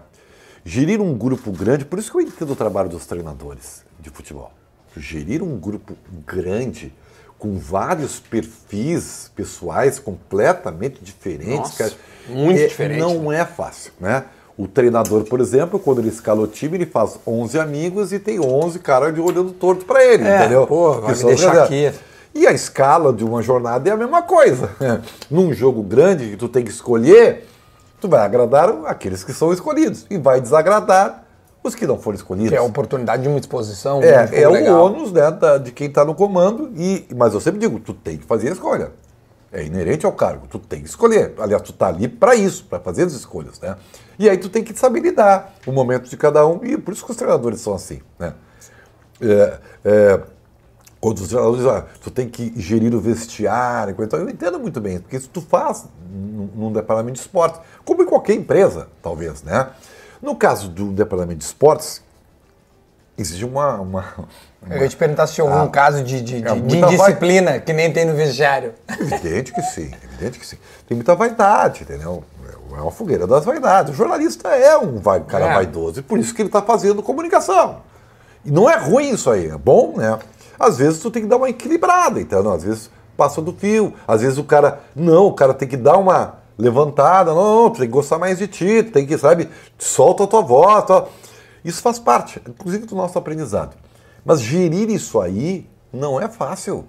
Gerir um grupo grande, por isso que eu entendo o trabalho dos treinadores de futebol. Gerir um grupo grande com vários perfis pessoais completamente diferentes, Nossa, muito é- diferente, Não é fácil, né? O treinador, por exemplo, quando ele escala o time, ele faz 11 amigos e tem 11 caras de olhando torto para ele, É, entendeu? pô, vai me deixar aqui. E a escala de uma jornada é a mesma coisa. (laughs) Num jogo grande que tu tem que escolher, tu vai agradar aqueles que são escolhidos e vai desagradar os que não foram escolhidos. Que é a oportunidade de uma exposição. É, é o ônus né, da- de quem está no comando, e, mas eu sempre digo, tu tem que fazer a escolha. É inerente ao cargo, tu tem que escolher. Aliás, tu está ali para isso, para fazer as escolhas, né? E aí tu tem que saber lidar o momento de cada um, e por isso que os treinadores são assim, né? É, é, quando os treinadores ah, tu tem que gerir o vestiário, coisa eu entendo muito bem, porque isso tu faz num, num departamento de esportes, como em qualquer empresa, talvez, né? No caso do departamento de esportes, existe uma, uma, Eu ia te perguntar se tinha algum Ah. caso de, de, É, de- de indisciplina que nem tem no vestiário. Evidente que sim, evidente que sim. Tem muita vaidade, entendeu? É uma fogueira das vaidades. O jornalista é um vai- cara É. vaidoso, e por isso que ele está fazendo comunicação. E não é ruim isso aí, é bom, né? Às vezes tu tem que dar uma equilibrada, então, às vezes passa do fio, às vezes o cara, não, o cara tem que dar uma levantada, não, não, tu tem que gostar mais de ti, tu tem que, sabe, solta a tua voz, tal. Isso faz parte, inclusive, do nosso aprendizado. Mas gerir isso aí não é fácil,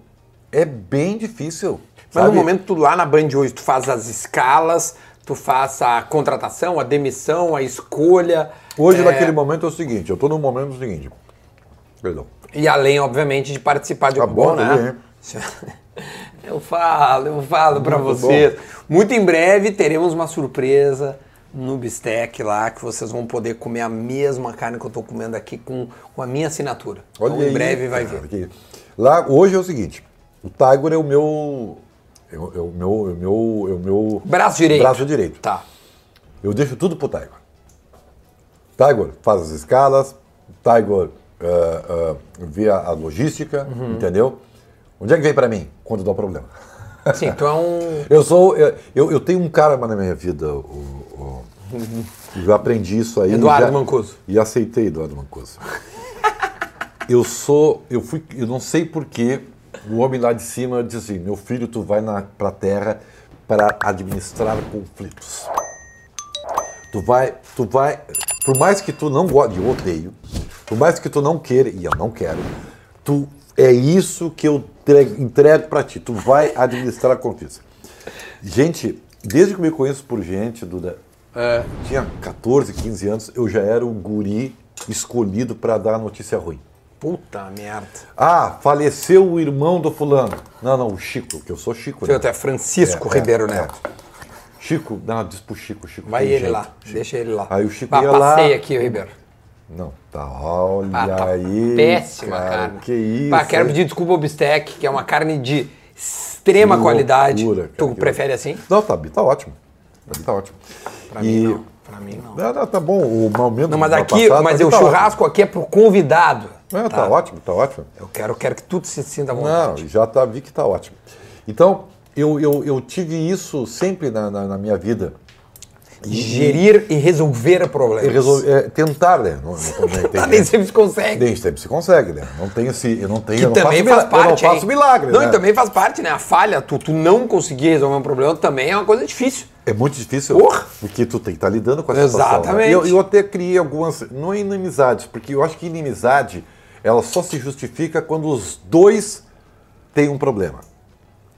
é bem difícil. Mas no sabe? momento, tu lá na Band hoje, tu faz as escalas, tu faz a contratação, a demissão, a escolha. Hoje, é, naquele momento, é o seguinte, eu estou no momento seguinte, perdão, E além, obviamente, de participar de Tá bom, bom, né? (laughs) Eu falo, eu falo pra Muito vocês. Muito em breve teremos uma surpresa no Bistec lá, que vocês vão poder comer a mesma carne que eu tô comendo aqui com, com a minha assinatura. Olha então, em aí, breve vai cara, vir. que- Lá, hoje é o seguinte, o Tiger é o meu... É o, é o meu, é o meu, é o meu Braço direito. braço direito. Tá. Eu deixo tudo pro Tiger. Tiger faz as escalas, Tiger vê a, logística, Uhum. entendeu? Onde é que vem pra mim? Quando dá um problema. Sim, é um. (laughs) Eu sou. Eu, eu, tenho um cara na minha vida, o, o- eu aprendi isso aí. Eduardo já- Mancuso. E aceitei Eduardo Mancuso. (laughs) eu sou. Eu fui. Eu não sei porquê. O homem lá de cima disse assim: meu filho, tu vai na, pra terra para administrar conflitos. Tu vai, tu vai, por mais que tu não goste, eu odeio, por mais que tu não queira, e eu não quero, tu é isso que eu entrego, para ti. Tu vai administrar conflitos. Gente, desde que eu me conheço por gente, Duda, tinha 14, 15 anos, eu já era o guri escolhido para dar a notícia ruim. Puta merda. Ah, faleceu o irmão do fulano. Não, não, o Chico, que eu sou Chico. Né? até Francisco É, é, Ribeiro é. Neto. Chico, não, diz pro Chico, Chico. Vai ele jeito. lá, deixa ele lá. Aí o Chico Bah, ia lá. passei aqui, o Ribeiro. Não, tá, olha Ah, tá aí. péssima cara, carne. Que isso. Bah, quero pedir desculpa ao Bistec, que é uma carne de extrema Que qualidade. loucura, cara, tu prefere assim? Não, tá, tá ótimo. Tá ótimo. Pra E- mim não. Pra mim não. Tá bom, o momento Não, mas aqui, mas mim o tá churrasco aqui é pro convidado. ótimo. É, tá. ótimo, tá ótimo. Eu quero, quero que tudo se sinta à vontade. Não, já tá, vi que tá ótimo. Então, eu, eu, eu tive isso sempre na, na, na minha vida. Gerir e resolver problemas. E resol- é, tentar, né? Não, não, (laughs) não, tem- Nem sempre se consegue. Nem sempre se consegue, né? Não tem esse. Eu não tenho. Eu não também faço, faz parte. Eu não faço milagre. Não, né? e também faz parte, né? A falha, tu, tu não conseguir resolver um problema também é uma coisa difícil. É muito difícil, Porra! porque tu tem que estar lidando com essa situação. Exatamente. né? Eu, eu até criei algumas, não é inimizades, porque eu acho que inimizade, ela só se justifica quando os dois têm um problema,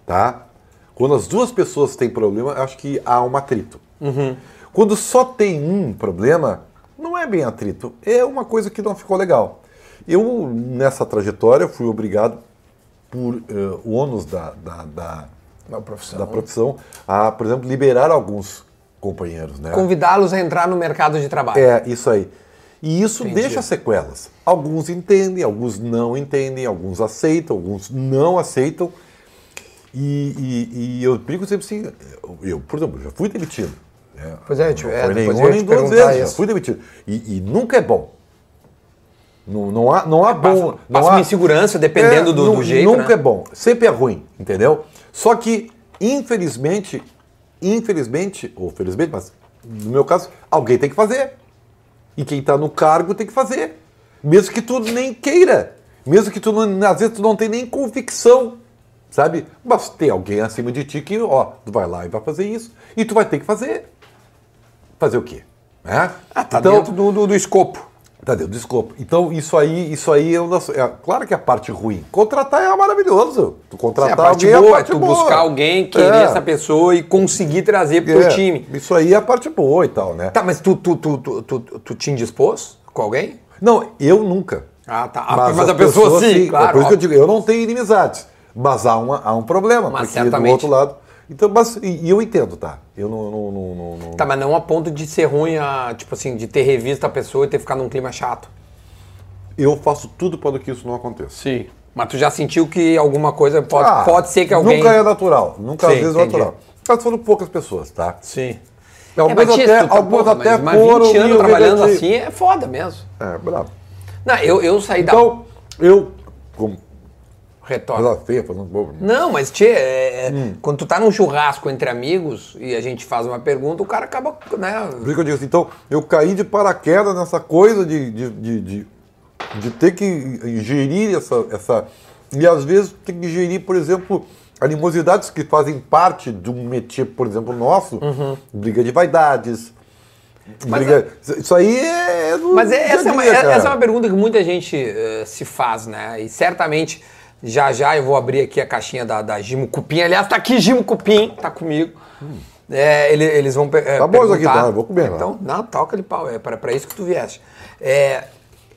tá? Quando as duas pessoas têm problema, eu acho que há um atrito. Uhum. Quando só tem um problema, não é bem atrito, é uma coisa que não ficou legal. Eu, nessa trajetória, fui obrigado, por eh, o ônus da- da- da, Da profissão. da profissão a, por exemplo, liberar alguns companheiros, né? Convidá-los a entrar no mercado de trabalho. É, isso aí. E isso Entendi. deixa sequelas. Alguns entendem, alguns não entendem, alguns aceitam, alguns não aceitam. E, e- e eu brinco sempre assim, eu, por exemplo, já fui demitido. Né? Pois é, tio, não é, foi nenhuma nem duas vezes, já isso. fui demitido. E, e nunca é bom. Não, não há, não há bom. passa- não passa há- uma insegurança dependendo do- do nu- jeito, Nunca né? é bom, sempre é ruim, entendeu? Só que, infelizmente, infelizmente, ou felizmente, mas no meu caso, alguém tem que fazer. E quem está no cargo tem que fazer. Mesmo que tu nem queira. Mesmo que tu, não, às vezes, tu não tem nem convicção. Sabe? Mas tem alguém acima de ti que, ó, tu vai lá e vai fazer isso. E tu vai ter que fazer. Fazer o quê? Né? Ah, tá Então- dentro do, do, do escopo. Tá dentro do escopo. Então, isso aí, isso aí é, uma, é claro que é a parte ruim. Contratar é maravilhoso. Tu Sim, contratar a parte alguém boa é é a parte tu boa. buscar alguém, querer É, essa pessoa e conseguir trazer pro é. time. Isso aí é a parte boa e tal, né? Tá, mas tu, tu, tu, tu, tu, tu te indispôs com alguém? Não, eu nunca. Ah, tá. Ah, Mas, mas a a pessoa sim, É claro, por isso que eu digo, eu não tenho inimizades. Mas há, uma, há um problema. Mas porque certamente. do outro lado. Então, mas, e, e eu entendo, tá? Eu não. não, não, não- Tá, mas não a ponto de ser ruim, a, tipo assim, de ter revisto a pessoa e ter ficado num clima chato. Eu faço tudo para que isso não aconteça. Sim. Mas tu já sentiu que alguma coisa pode, Ah, pode ser que alguém. Nunca é natural. Nunca Sim, às vezes é entendi. natural. Mas foram poucas pessoas, tá? Sim. Algumas mas, tia, até, tu tá- algumas porra, até mas, mas foram 20 anos meio trabalhando assim é foda mesmo. É, bravo. Não, eu, eu saí da. Então, eu. Como Retorno. coisa feia, falando bobo. Não, mas, tchê, é- é- Hum. quando tu tá num churrasco entre amigos e a gente faz uma pergunta, o cara acaba, né? Por isso que eu digo assim, então, eu caí de paraquedas nessa coisa de, de, de, de, de ter que gerir essa, essa. E às vezes tem que gerir, por exemplo, animosidades que fazem parte de um métier, por exemplo, nosso, briga de vaidades. Uhum. Mas briga- Isso aí é. do Mas é- dia essa, é uma, dia, é- cara. essa é uma pergunta que muita gente eh, se faz, né? E certamente, já já eu vou abrir aqui a caixinha da, da Gimo Cupim. Aliás, tá aqui Gimo Cupim, tá comigo. É, ele- eles vão é, Tá bom isso aqui, tá? Eu vou comer lá. Então, não, toca de pau, é para pra isso que tu vieste. É,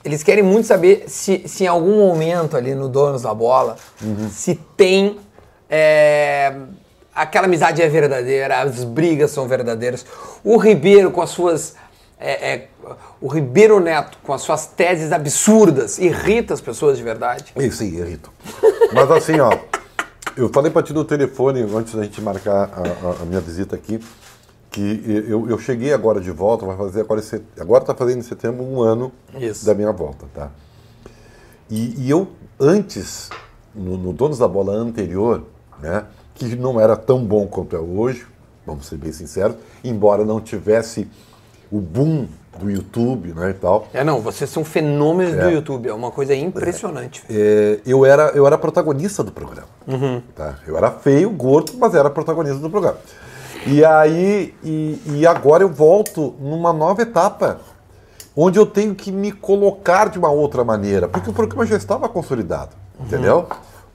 eles querem muito saber se, se em algum momento ali no Donos da Bola, Uhum. se tem... é, aquela amizade é verdadeira, as brigas são verdadeiras. O Ribeiro com as suas... é, é, o Ribeiro Neto com as suas teses absurdas irrita as pessoas de verdade. Isso sim, irrito. Mas assim, ó, eu falei pra ti no telefone antes da gente marcar a, a- minha visita aqui, que eu, eu cheguei agora de volta, vai fazer agora, em set- agora tá fazendo em setembro um ano Isso. da minha volta, tá? E, e eu, antes, no, no Donos da Bola anterior, né, que não era tão bom quanto é hoje, vamos ser bem sinceros, embora não tivesse o boom do YouTube né, e tal, É, não, vocês são fenômenos do É. YouTube, é uma coisa impressionante. é, eu, era, eu era protagonista do programa. Tá? Eu era feio, gordo, mas era protagonista do programa. E aí, e, e agora eu volto numa nova etapa, onde eu tenho que me colocar de uma outra maneira, porque o programa já estava consolidado, entendeu?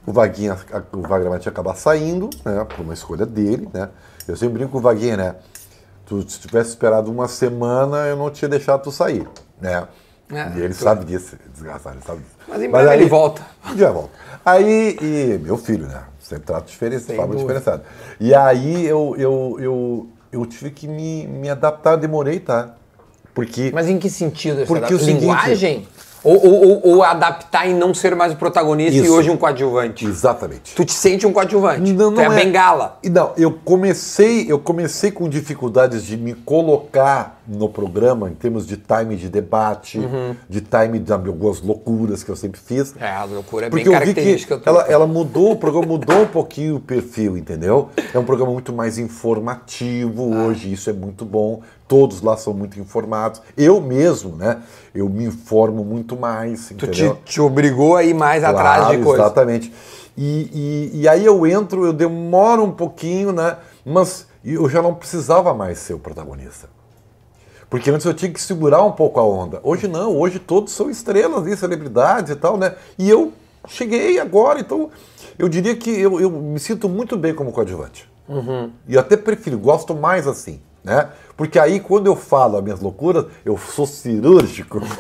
O Vaguinha, o Wagner vai acabar saindo, né, por uma escolha dele, né? Eu sempre brinco com o Vaguinha, né? Tu, se tivesse esperado uma semana, eu não tinha deixado tu sair, né? É, e ele tu- sabe disso, desgraçado, ele sabe disso. Mas em breve ele volta. Um dia volta. Aí, e meu filho, né? Sempre trato diferente, forma diferenciada. E aí eu, eu, eu, eu tive que me, me adaptar, demorei, tá? Porque, Mas em que sentido? porque o seguinte, Linguagem? Ou, ou- ou- adaptar e não ser mais o protagonista e Isso. hoje um coadjuvante. Exatamente. Tu te sente um coadjuvante. Não, tu é, não a bengala. E Não, eu comecei, eu comecei com dificuldades de me colocar no programa em termos de time de debate, Uhum. de time de algumas loucuras que eu sempre fiz. É, a loucura é bem Porque eu vi que ela, ela mudou, o programa mudou um pouquinho o perfil, entendeu? É um programa muito mais informativo Ah. hoje, isso é muito bom. Todos lá são muito informados. Eu mesmo, né? Eu me informo muito mais, Tu te, te obrigou a ir mais atrás de Claro, coisa. Exatamente. E, e, e aí eu entro, eu demoro um pouquinho, né? Mas eu já não precisava mais ser o protagonista. Porque antes eu tinha que segurar um pouco a onda. Hoje não, hoje todos são estrelas e celebridades e tal, né? E eu cheguei agora, então eu diria que eu, eu me sinto muito bem como coadjuvante. E eu até prefiro, gosto mais assim, né? Porque aí quando eu falo as minhas loucuras, eu sou cirúrgico. (laughs)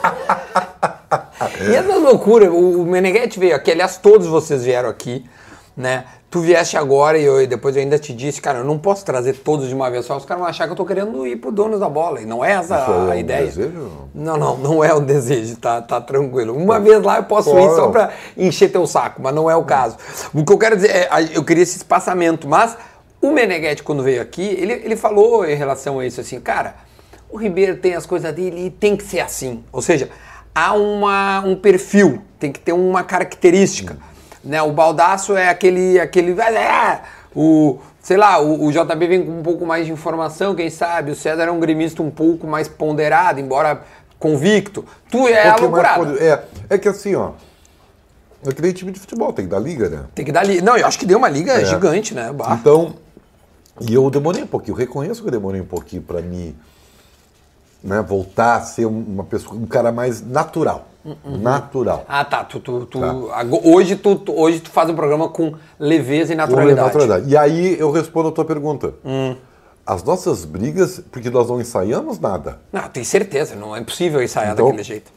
E essa loucura, o o Meneghetti veio aqui, aliás, todos vocês vieram aqui, né? Tu vieste agora e eu, depois eu ainda te disse, cara, eu não posso trazer todos de uma vez só, os caras vão achar que eu tô querendo ir pro dono da bola. E não é essa Isso é a ideia. desejo? Não, não, não é o desejo, tá, tá tranquilo. Uma vez lá eu posso ir só pra encher teu saco, mas não é o caso. O que eu quero dizer é, a- eu queria esse espaçamento, mas o Meneghetti, quando veio aqui, ele, ele falou em relação a isso assim, cara, o Ribeiro tem as coisas dele e tem que ser assim. Ou seja, há uma, um perfil, tem que ter uma característica. Né? O baldaço é aquele. aquele ah, o, sei lá, o, o JB vem com um pouco mais de informação, quem sabe? O César é um gremista um pouco mais ponderado, embora convicto. Tu é a mais loucurada. pode- É, é que assim, ó. É que nem time de futebol, tem que dar liga, né? Tem que dar li... Não, eu acho que deu uma liga gigante, né? Bah. Então, e eu demorei um pouquinho, eu reconheço que eu demorei um pouquinho para me né, voltar a ser um- uma pessoa, um cara mais natural. Natural. Ah, tá. Tu, tu, tu- Tá. Hoje, tu, hoje tu faz um programa com leveza e naturalidade. Naturalidade. E aí eu respondo a tua pergunta. Hum. As nossas brigas, porque nós não ensaiamos nada. Não, tem certeza, não é impossível ensaiar Então- daquele jeito.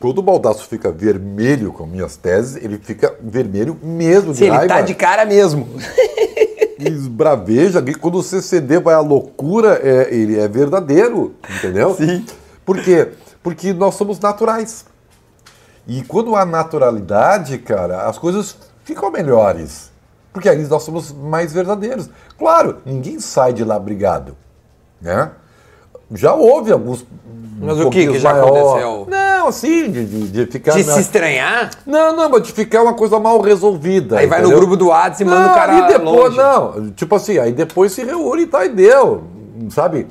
Quando o baldaço fica vermelho com minhas teses, ele fica vermelho mesmo de Sim, ele raiva. tá de cara mesmo. (laughs) Esbraveja, quando o CCD vai à loucura, é, ele é verdadeiro, entendeu? (laughs) Sim. Por quê? Porque nós somos naturais. E quando há naturalidade, cara, as coisas ficam melhores. Porque aí nós somos mais verdadeiros. Claro, ninguém sai de lá brigado, né? Já houve alguns. Mas o que que já maior- aconteceu? Não, assim, de, de, de ficar. De na- se estranhar, Não, não, mas de ficar uma coisa mal resolvida. aí vai no entendeu? grupo do WhatsApp e manda o cara e depois, longe. não, tipo assim, aí depois se reúne e tá, e deu, sabe?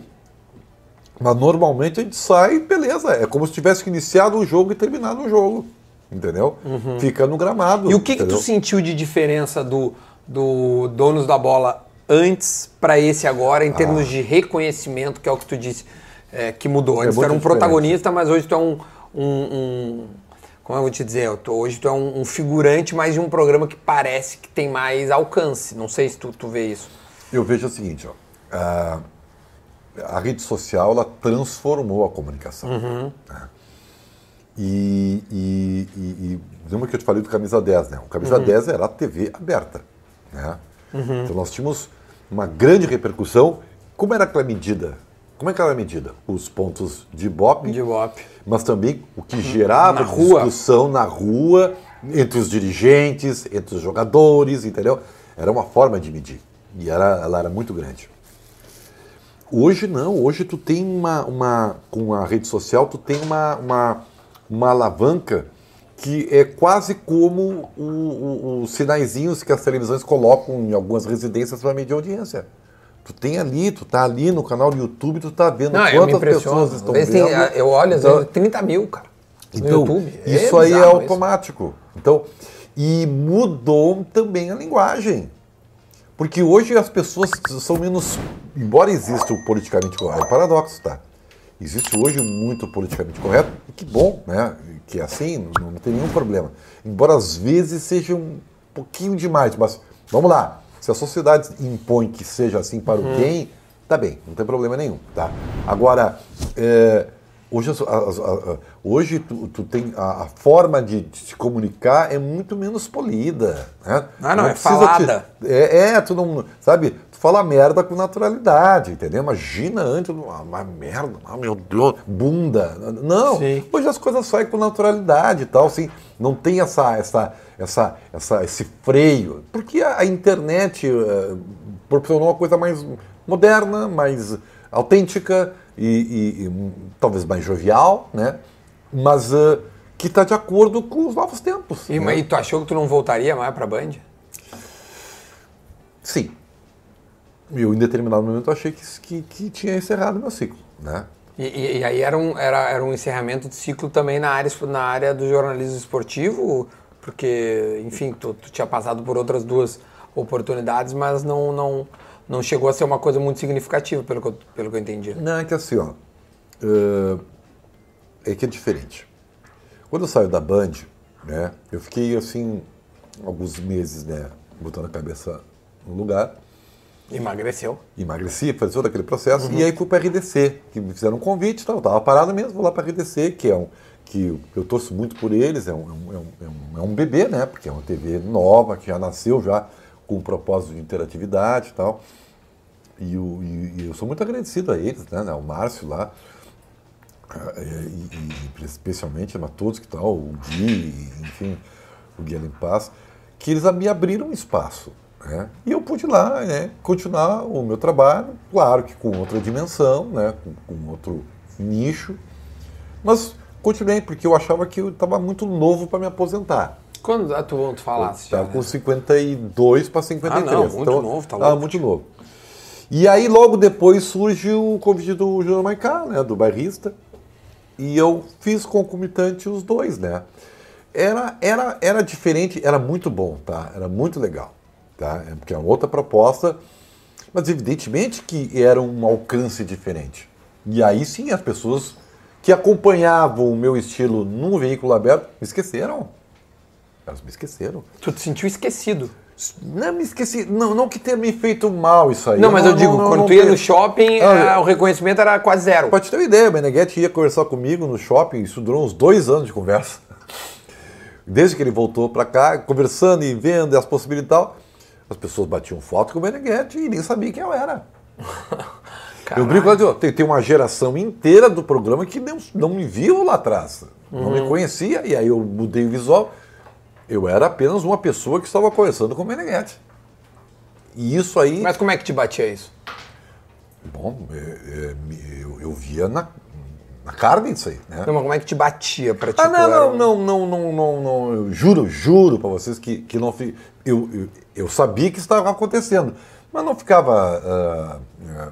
Mas normalmente a gente sai, beleza, é como se tivesse iniciado o jogo e terminado o jogo, entendeu? Fica no gramado. Uhum. E o que, que tu entendeu? sentiu de diferença do, do Donos da Bola antes para esse agora, em termos de reconhecimento, que é o que tu disse é, que mudou? Antes tu muito era um diferente. protagonista, mas hoje tu é um. um- um- como eu vou te dizer? Eu tô- hoje tu é um, um figurante, mas de um programa que parece que tem mais alcance. Não sei se tu, tu vê isso. Eu vejo o seguinte, ó, a, a rede social ela transformou a comunicação. Uhum. né? E, e, e, e lembra que eu te falei do Camisa 10, né? O Camisa Uhum. 10 era a TV aberta. Né? Então nós tínhamos uma grande repercussão. Como era aquela medida? Como é que era a medida? Os pontos de Ibope, De Ibope. mas também o que gerava Na discussão na rua, entre os dirigentes, entre os jogadores, entendeu? Era uma forma de medir. E era, ela era muito grande. Hoje não, hoje tu tem uma, uma com a rede social, tu tem uma, uma, uma alavanca que é quase como o- o- os sinaizinhos que as televisões colocam em algumas residências para medir audiência. Tu tem ali, tu tá ali no canal do YouTube, tu tá vendo Não, quantas pessoas estão vezes tem- vendo. eu olho, às Então- vezes, 30 mil, cara. No então, YouTube. Isso aí é automático. Então, e mudou também a linguagem. Porque hoje as pessoas são menos. Embora exista o politicamente correto, é paradoxo, tá? Existe hoje muito politicamente correto, e que bom, né? Que é assim, não, não tem nenhum problema. Embora às vezes seja um pouquinho demais, mas vamos lá. Se a sociedade impõe que seja assim para o bem, tá bem, não tem problema nenhum, tá? Agora, é, Hoje, as- a- a- hoje tu, tu tem a, a forma de, de se comunicar é muito menos polida. Né? Ah, não, é precisa falada. te- é, é, tu não. Sabe, fala merda com naturalidade, entendeu? Imagina antes, uma merda, ah, meu Deus, bunda. Não, Sim. hoje as coisas saem com naturalidade e tal, assim, não tem essa, essa, essa, essa, esse freio. Porque a, a internet eh, proporcionou uma coisa mais moderna, mais autêntica e, e- e, talvez mais jovial, né? Mas eh, que está de acordo com os novos tempos. E, né? e tu achou que tu não voltaria mais pra Band? Sim. Eu, em determinado momento, achei que, que, que tinha encerrado meu ciclo, né? E, e- e aí era um, era, era um encerramento de ciclo também na área, na área do jornalismo esportivo, porque, enfim, tu, tu tinha passado por outras duas oportunidades, mas não, não, não chegou a ser uma coisa muito significativa, pelo que eu, pelo que eu entendi. Não, é que assim, ó. eh, É que é diferente. Quando eu saio da Band, né? Eu fiquei assim, alguns meses, né? Botando a cabeça no lugar. Emagreceu. Emagreci, fazia todo aquele processo. E aí fui para a RDC, que me fizeram um convite, tal, eu estava parado mesmo, vou lá para a RDC, que é um. que eu torço muito por eles, é um, é, um, é, um, é um- é bebê, né? Porque é uma TV nova, que já nasceu já com o propósito de interatividade e tal. E, o- e- e eu sou muito agradecido a eles, né? O Márcio lá, ah, e, e- e especialmente a todos que estão, o Gui, enfim, o Guilherme Paz, que eles me abriram espaço. Né? E eu pude lá né, continuar o meu trabalho, claro que com outra dimensão, né, com, com outro nicho, mas continuei porque eu achava que eu estava muito novo para me aposentar. Quando ah, tu, falasse Estava com né? 52 para 53. Ah, não, muito novo, tá Ah, louco. muito novo. E aí, logo depois, surge o convite do Júnior Maicá, né, do bairrista, e eu fiz concomitante os dois, né. Era, era, era diferente, era muito bom, tá? Era muito legal, tá? É Porque é uma outra proposta, mas evidentemente que era um alcance diferente. E aí sim as pessoas que acompanhavam o meu estilo num veículo aberto me esqueceram. Elas me esqueceram. Tu te sentiu esquecido. Não me esqueci. Não, não que tenha me feito mal isso aí. Não, mas eu digo, não, quando não tu ia no shopping, Ah, o reconhecimento era quase zero. Pra te ter uma ideia, o Meneghetti ia conversar comigo no shopping, isso durou uns dois anos de conversa. (laughs) Desde que ele voltou pra cá, conversando e vendo as possibilidades e tal, as pessoas batiam foto com o Meneghetti e nem sabia quem eu era. (laughs) Eu brinco lá, tem, tem uma geração inteira do programa que não, não me viu lá atrás, não Uhum. me conhecia, e aí eu mudei o visual. Eu era apenas uma pessoa que estava conversando com o Meneghetti. E isso aí. Mas como é que te batia isso? Bom, é, é, eu, eu via na, na carne isso aí, né? Não, mas como é que te batia pra ti? Ah, não, não, não, não, não, não, não, eu juro, juro pra vocês que, que não eu, eu, eu sabia que estava acontecendo, mas não ficava. ah,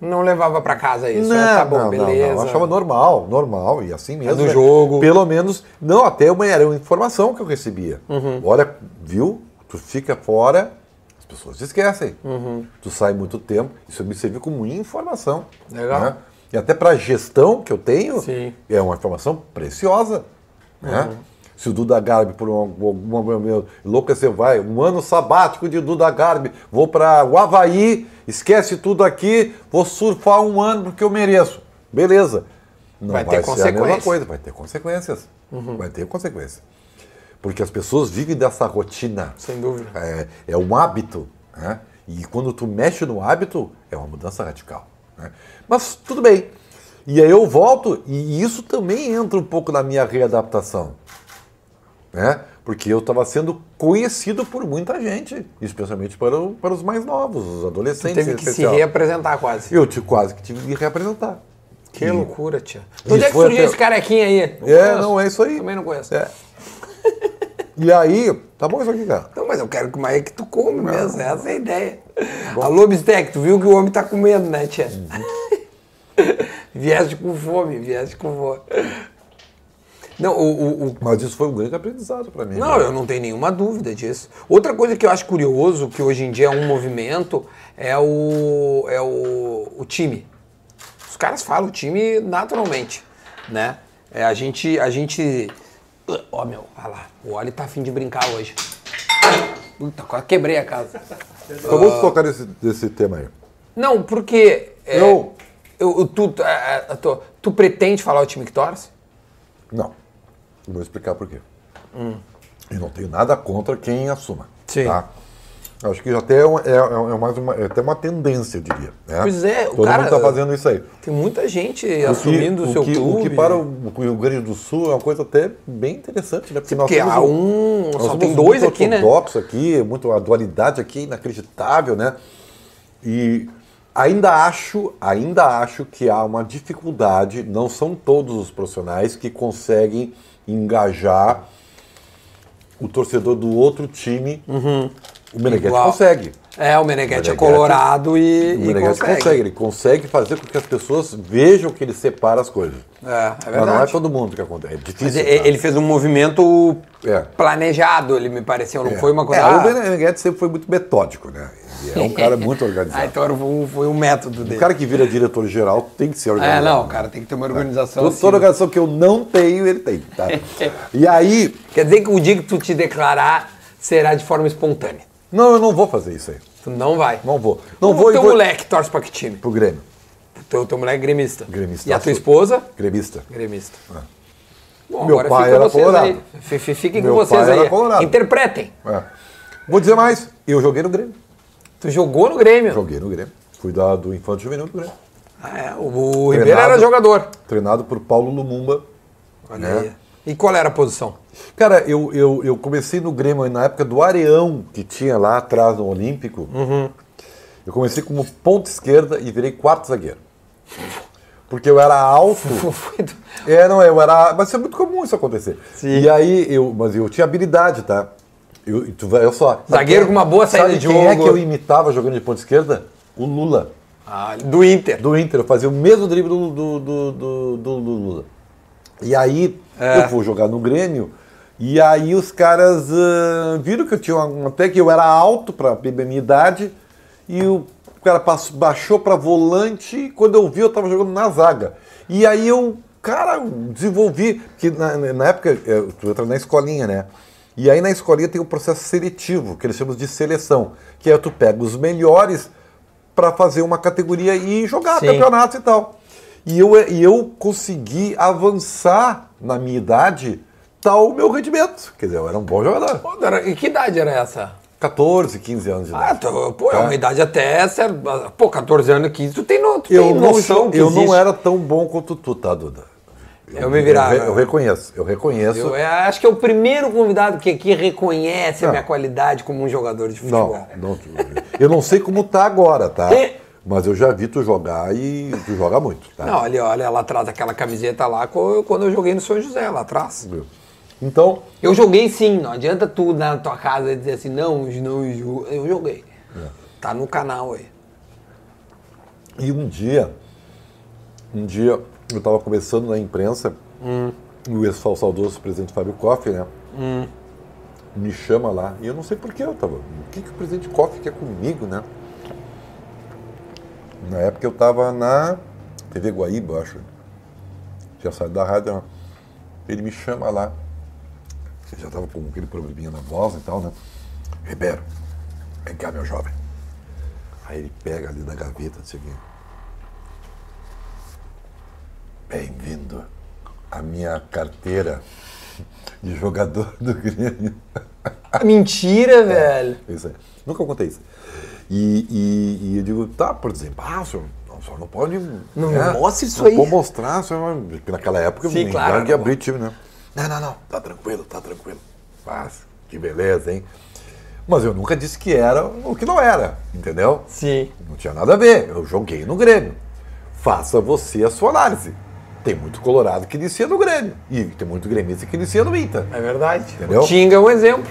Não levava pra casa isso. não, Ah, tá bom, não, não, beleza. não, eu achava normal, normal, e assim mesmo. do né? jogo. Pelo menos, não, até uma, era uma informação que eu recebia. Uhum. Olha, viu? Tu fica fora, as pessoas te esquecem. Uhum. Tu sai muito tempo, isso me serviu como informação. Legal. né? E até para a gestão que eu tenho, Sim. é uma informação preciosa. Né? Uhum. Se o Duda Garbi, por um- alguma meu enlouqueceu, vai, um ano sabático de Duda Garbi, vou para o Havaí, esquece tudo aqui, vou surfar um ano porque eu mereço. Beleza. Não Vai vai, ter ser a mesma consequência. coisa, vai ter consequências. Uhum. Vai ter consequências. Porque as pessoas vivem dessa rotina. Sem dúvida. É, é um hábito. Né? E quando tu mexe no hábito, é uma mudança radical. né? Mas tudo bem. E aí eu volto, e isso também entra um pouco na minha readaptação. Né? Porque eu estava sendo conhecido por muita gente, especialmente para, o- para os mais novos, os adolescentes. Teve em que se especial. reapresentar quase. Eu te, quase que tive que reapresentar. Que E- loucura, tia. Onde é que surgiu até- esse carequinha aí? É, conheço. não, é isso aí. Também não conheço. É. E aí, tá bom isso aqui, cara? Não, mas eu quero que mais é que tu come mesmo. Essa é a ideia. Alô, Bistec, tu viu que o homem tá comendo, né, tia? (laughs) vieste com fome, vieste com fome. Não, o- o- Mas isso foi um grande aprendizado para mim. Não, né? eu não tenho nenhuma dúvida disso. Outra coisa que eu acho curioso, que hoje em dia é um movimento, é o, é o, o time. Os caras falam o time naturalmente, né? É, a gente, a gente... Ó, meu, olha lá, o Oli tá afim de brincar hoje. Puta, quase quebrei a casa. Então vamos tocar nesse, nesse tema aí. Não, porque... é, Eu, Eu, eu- tu, é, é, tu, tu pretende falar o time que torce? Não. Vou explicar por quê. E não tenho nada contra quem assuma. Sim. Tá? Acho que até é, uma- é- é mais uma, é até uma tendência, eu diria. né? Pois é, o Todo cara- mundo está fazendo isso aí. Tem muita gente que- assumindo o seu que, clube. O que para o Rio Grande do Sul é uma coisa até bem interessante, né? Porque nós Porque temos há um- nós Só tem dois aqui, né? ortodoxo aqui, muito, a dualidade aqui é inacreditável, né? E ainda acho, ainda acho que há uma dificuldade, não são todos os profissionais que conseguem engajar o torcedor do outro time. O Meneghete Igual. consegue. É, o Meneghete é Meneghetti- colorado e, O Meneghete consegue. consegue. Ele consegue fazer com que as pessoas vejam que ele separa as coisas. É, é Mas não é verdade. todo mundo que acontece. É Mas difícil. tá? ele fez um movimento É. planejado, ele me pareceu, não É. foi uma coisa. É, ah, o Meneghetti sempre foi muito metódico, né? Ele é um cara muito (laughs) ah, organizado. então era um- foi um método O dele. cara que vira diretor-geral tem que ser É, organizado. não, cara, tem que ter uma organização Toda, assim. toda organização que eu não tenho, ele tem. Tá? (laughs) E aí, Quer dizer que o dia que tu te declarar será de forma espontânea. Não, eu não vou fazer isso aí. Tu não vai. Não vou. Não o vou teu vou moleque torce pra que time? pro Grêmio. O teu, teu moleque é gremista. Gremista. E a tua esposa? Gremista. Gremista. Bom, Meu agora pai era colorado. Fiquem com vocês pai era aí. colorado. Interpretem. É. Vou dizer mais, eu joguei no Grêmio. Tu jogou no Grêmio. Joguei no Grêmio. Fui da, do Infante Juvenil do Grêmio. Ah, é, o, o Ribeiro era jogador. Treinado por Paulo Lumumba. Olha É. E qual era a posição? Cara, eu, eu, eu comecei no Grêmio na época do Areão, que tinha lá atrás no Olímpico. Uhum. Eu comecei como ponta esquerda e virei quarto zagueiro. Porque eu era alto. (laughs) É, não, eu era. Mas é muito comum isso acontecer. Sim. E aí, eu, mas eu tinha habilidade, tá? Eu, tu eu só. Zagueiro com uma boa saída sabe de quem é jogo. que eu imitava jogando de ponta esquerda? O Lula. Ah, do Inter. Do Inter. Eu fazia o mesmo drible do, do, do, do, do- do Lula. E aí, É. eu vou jogar no Grêmio. E aí os caras ah, viram que eu tinha uma, até que eu era alto para a minha idade. E o cara passou, baixou para volante. E quando eu vi, eu estava jogando na zaga. E aí eu, cara, desenvolvi. Que na, na época, eh, tu entra na escolinha, né? E aí na escolinha tem o processo seletivo, que eles chamam de seleção. Que é tu pega os melhores para fazer uma categoria e jogar Sim. campeonato e tal. E eu, e eu consegui avançar na minha idade tal o meu rendimento. Quer dizer, eu era um bom jogador. Pô, era- E que idade era essa? 14, 15 anos de Ah, idade. tu- pô, é É. uma idade até. certa- Pô, 14 anos, 15, tu tem, no, tu eu tem não, noção que eu não existe. era tão bom quanto tu, tá, Duda? Eu me virava. Eu, eu reconheço, eu reconheço. Eu é, acho que é o primeiro convidado que aqui reconhece a Não. minha qualidade como um jogador de futebol. Não, não, eu não sei como tá agora, tá? (laughs) Mas eu já vi tu jogar e tu joga muito, tá? Não, olha, olha lá atrás aquela camiseta lá quando eu joguei no São José, lá atrás. Então, Eu joguei sim, não adianta tu na tua casa dizer assim, não, não, eu joguei. É. Tá no canal aí. E um dia, um dia eu estava conversando na imprensa, e o ex-saudoso presidente Fábio Koff, né? Me chama lá, e eu não sei por que eu tava. O que, que o presidente Koff quer comigo, né? Na época eu estava na TV Guaíba, acho. Já saí da rádio, ele me chama lá. Eu já estava com aquele probleminha na voz e tal, né? Ribeiro, vem cá, meu jovem. Aí ele pega ali da gaveta, não sei. Bem-vindo à minha carteira de jogador do Grêmio. (laughs) Mentira, velho. Isso aí. Nunca contei isso. E, e- e eu digo, tá, por exemplo, ah, senhor, o senhor não pode. Não né, mostra isso não aí. pode mostrar, o senhor, porque naquela época Sim, ninguém claro, que não. abrir time, né? Não, não, não, tá tranquilo, tá tranquilo. Mas, que beleza, hein? Mas eu nunca disse que era o que não era, entendeu? Sim. Não tinha nada a ver. Eu joguei no Grêmio. Faça você a sua análise. Tem muito colorado que inicia no Grêmio. E tem muito gremista que inicia no Inter. É verdade. Entendeu? O Tinga é um exemplo.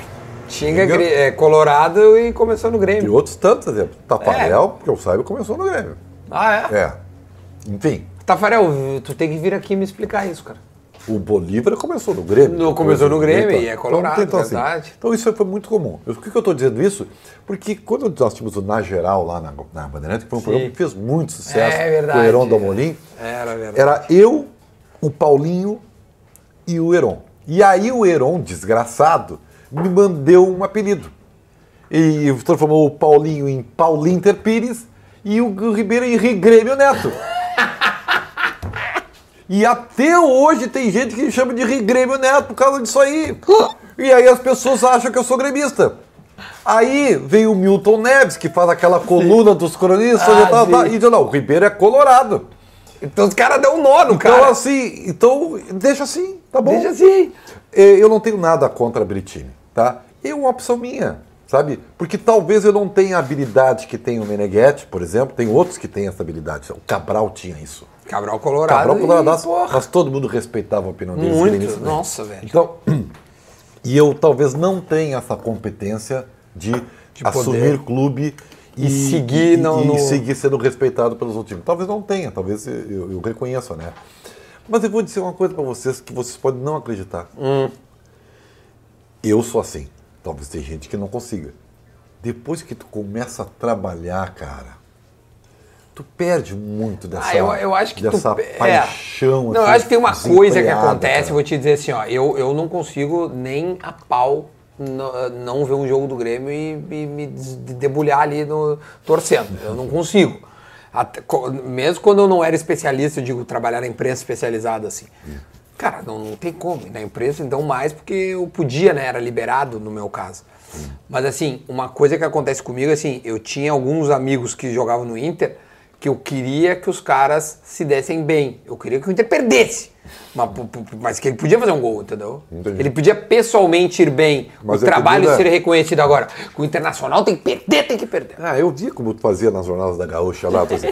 Tinga é, Tinga. é colorado e começou no E Grêmio. outros tantos exemplos. Tafarel, que eu saiba, começou no Grêmio. Ah, é? É. Enfim, Tafarel, tu tem que vir aqui me explicar isso, cara. O Bolívar começou no Grêmio. No- começou no Grêmio e é Então, colorado, então, assim, verdade. então isso foi muito comum. Eu- Por que eu estou dizendo isso? Porque quando nós tínhamos o Na Geral lá na, na Bandeirante, que foi um programa que fez muito sucesso É verdade. o Heron Dalmolin, Era verdade. era eu, o Paulinho e o Heron. E aí o Heron, desgraçado, me mandou um apelido. E transformou o Paulinho em Paulinter Pires e o Ribeiro em Grêmio Neto. (laughs) E até hoje tem gente que chama de Grêmio Neto por causa disso aí. (gasps) E aí as pessoas acham que eu sou gremista. Aí veio o Milton Neves, que faz aquela coluna dos cronistas Ah, e tal, e diz, não, o Ribeiro é colorado. Então os caras dão um nó no Então cara. assim, então deixa assim, tá bom? Deixa assim. É, Eu não tenho nada contra a Britini, tá? É uma opção minha, sabe? Porque talvez eu não tenha a habilidade que tem o Meneghetti, por exemplo. Tem outros que têm essa habilidade. O Cabral tinha isso. Cabral Colorado. Cabral e, coloradaço, porra, mas todo mundo respeitava a opinião dele. Muito. nisso, né? Nossa, velho. Então, (clears throat) e eu talvez não tenha essa competência de, De assumir clube E seguir e, no- e no- seguir sendo respeitado pelos outros times. Talvez não tenha, talvez eu, eu, reconheça, né? Mas eu vou dizer uma coisa para vocês que vocês podem não acreditar. Hum. Eu sou assim. Talvez tenha gente que não consiga. Depois que tu começa a trabalhar, cara, tu perde muito dessa, Ah, eu, eu acho que dessa tu, é. paixão. Não, eu assim, acho que tem uma coisa que acontece, cara. vou te dizer assim, ó, eu, eu não consigo nem a pau não, não ver um jogo do Grêmio e, e me debulhar ali no torcendo. Eu não consigo. Até mesmo quando eu não era especialista, eu digo, trabalhar na imprensa especializada assim. Cara, não, não tem como. Na imprensa, então, mais porque eu podia, né? Era liberado no meu caso. Mas assim, uma coisa que acontece comigo, assim, eu tinha alguns amigos que jogavam no Inter que eu queria que os caras se dessem bem. Eu queria que o Inter perdesse. Mas, mas que ele podia fazer um gol, entendeu? Entendi. Ele podia pessoalmente ir bem. Mas o é trabalho Duda- ser reconhecido agora. O Internacional tem que perder, tem que perder. Ah, eu vi como tu fazia nas jornadas da Gaúcha lá. Tu, (laughs) assim,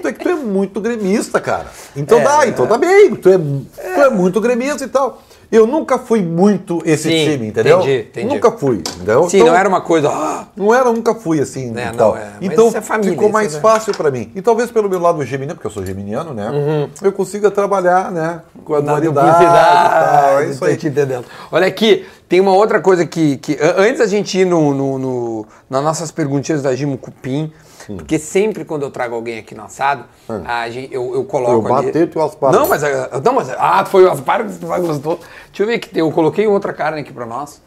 tu é que tu é muito gremista, cara. Então É, dá, então tá bem. Tu é, tu é muito gremista e tal. Eu nunca fui muito esse Sim, time, entendeu? entendi, entendi. Nunca fui, entendeu? Sim, Então, não era uma coisa. "Ah, Não era, nunca fui assim É, e não, é, então é família, ficou isso mais é- fácil pra mim. E talvez pelo meu lado geminiano, porque eu sou geminiano, né? eu consiga trabalhar, né? Com a Uhum. dualidade e tal. É isso aí. te entendendo. Olha aqui, tem uma outra coisa que, que antes da gente ir no, no- no- nas nossas perguntinhas da Gimo Cupim, Hum. porque sempre quando eu trago alguém aqui no assado, a gente, eu, eu coloco Eu ali... bater tu Asparo. Não, mas, ah, não, mas ah, foi o Asparo que tu mais gostou. Deixa eu ver aqui, eu coloquei outra carne aqui pra nós.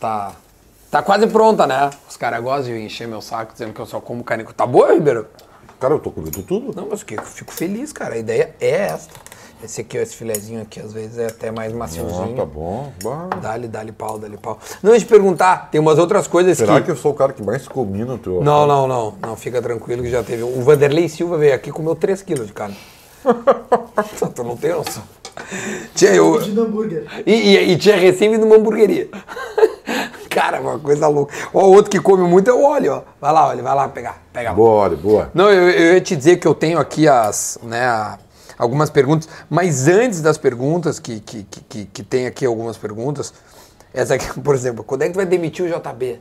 Tá, tá quase pronta, né? Os caras gostam de encher meu saco dizendo que eu só como carne. Tá boa, Ribeiro? Cara, eu tô comendo tudo. Não, mas que eu fico feliz, cara. A ideia é esta. Esse aqui, ó, esse filezinho aqui, às vezes é até mais Ah, maciozinho. tá bom. Dá-lhe, dá-lhe pau, dá-lhe pau. Não, deixa eu te perguntar, tem umas outras coisas Será que... que eu sou o cara que mais comi no teu. Não, não, não. Não, fica tranquilo que já teve. O Vanderlei Silva veio aqui e comeu 3 quilos de carne. (laughs) tu não tem noção. Tinha eu... Pedindo hambúrguer. E, e, e tinha recém vindo uma hamburgueria. (laughs) Cara, uma coisa louca. Ó, o outro que come muito é o óleo, ó. Vai lá, olha, vai lá pegar. Pega. Boa, olha, boa. Não, eu, eu ia te dizer que eu tenho aqui as, né, a- algumas perguntas, mas antes das perguntas, que, que, que, que, tem aqui algumas perguntas, essa aqui, (laughs) por exemplo, quando é que tu vai demitir o JB?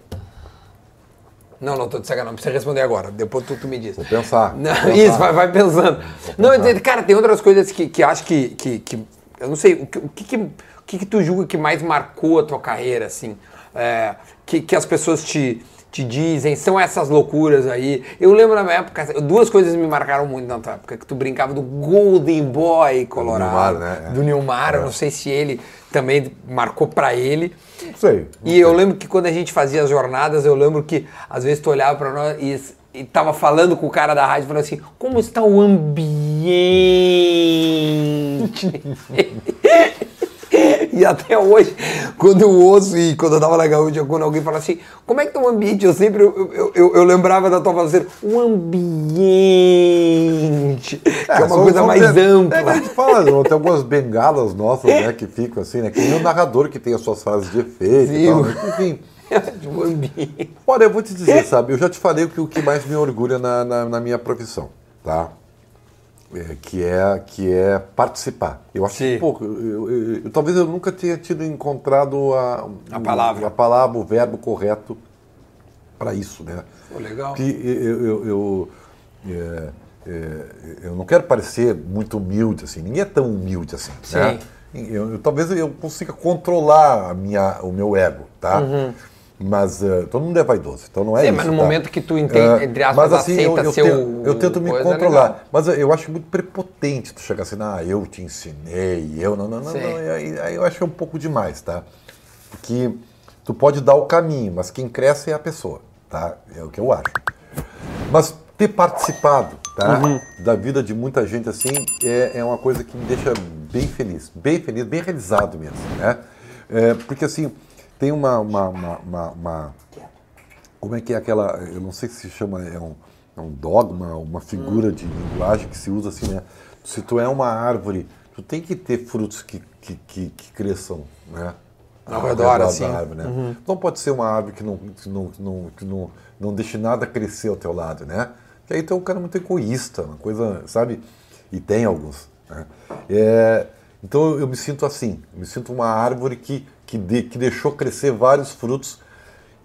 Não, não, tô de sacanagem, não precisa responder agora, depois tu, tu me diz. Vou pensar. Não, Vou (laughs) pensar. isso, vai, vai pensando. Não, eu dizer, cara, tem outras coisas que, que acho que, que, que- Eu não sei, o que, o que, que, o que que tu julga que mais marcou a tua carreira, assim? É, que, que as pessoas te, te dizem, são essas loucuras aí. Eu lembro na minha época, duas coisas me marcaram muito na tua época, que tu brincava do Golden Boy Colorado. Nilmar, né? É. Do Nilmar, eu É. não sei se ele também marcou pra ele. Não sei. E eu lembro que quando a gente fazia as jornadas, eu lembro que às vezes tu olhava pra nós e, e tava falando com o cara da rádio, falando assim, como está o ambiente? (laughs) (laughs) e até hoje, quando eu ouço e quando eu tava na gaúcha, quando alguém fala assim, como é que tá o ambiente? Eu sempre, eu, eu, eu- eu lembrava da tua fazendo, o ambiente, que é uma são- coisa mais ben- ampla. É a gente fala, (laughs) tem algumas bengalas nossas, né, que ficam assim, né? Que nem o narrador que tem as suas frases de efeito Sim, e tal. né, Enfim. (laughs) o ambiente. Olha, eu vou te dizer, sabe, eu já te falei o que, o que mais me orgulha na, na, na minha profissão, tá? É, que, é, que é participar. Eu acho Sim. que, eu- talvez eu nunca tenha tido encontrado a, A palavra. a palavra, o verbo correto para isso, né? Legal. Que eu, eu, eu, é, é, eu não quero parecer muito humilde assim. Ninguém é tão humilde assim, né? Eu, eu- talvez eu consiga controlar a minha, o meu ego, tá? Mas eh, todo mundo é vaidoso, então não é. Sim, isso. mas no tá? momento que tu entende, Eh, entre aspas, mas, assim, eu, aceita eu, ser tento, o- eu tento me é controlar. Mas eu acho muito prepotente tu chegar assim, ah, eu te ensinei, eu não, não, não, Sim. não. Aí, aí eu acho um pouco demais, tá? Porque tu pode dar o caminho, mas quem cresce é a pessoa, tá? É o que eu acho. Mas ter participado tá? Uhum. da vida de muita gente assim é, é uma coisa que me deixa bem feliz, bem feliz, bem realizado mesmo, né? É, porque assim, tem uma, uma, uma, uma- Como é que é aquela. Eu não sei se se chama. É um, é um dogma, uma figura de linguagem que se usa assim, né? Se tu é uma árvore, tu tem que ter frutos que, que, que, que cresçam, né? Ao redor, assim. árvore, né? Não pode ser uma árvore que não, que não, que não, que não, não deixe nada crescer ao teu lado, né? Que aí tu é um cara muito egoísta, uma coisa, sabe? E tem alguns. Né? É, então eu me sinto assim, eu me sinto uma árvore que, que, de- que deixou crescer vários frutos,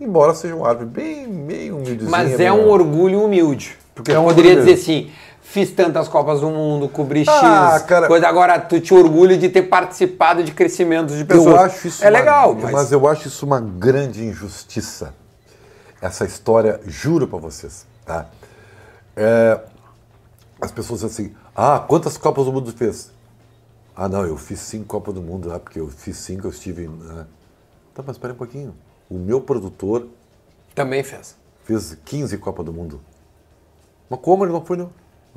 embora seja uma árvore bem, bem humildezinha. Mas é bem- um orgulho humilde. Porque É eu um poderia dizer assim, fiz tantas Copas do Mundo, cobri X, Ah, cara. coisa. Agora, tu te orgulha de ter participado de crescimentos de pessoas. Eu acho isso É uma- legal, mas... mas... eu acho isso uma grande injustiça. Essa história, juro pra vocês, tá? É, as pessoas dizem assim, ah, quantas Copas do Mundo fez? Ah, não, eu fiz cinco Copas do Mundo, ah, porque eu fiz cinco, eu estive... Né? Tá, mas espera um pouquinho. O meu produtor Também fez. fez 15 Copas do Mundo. Mas como ele não foi? Não?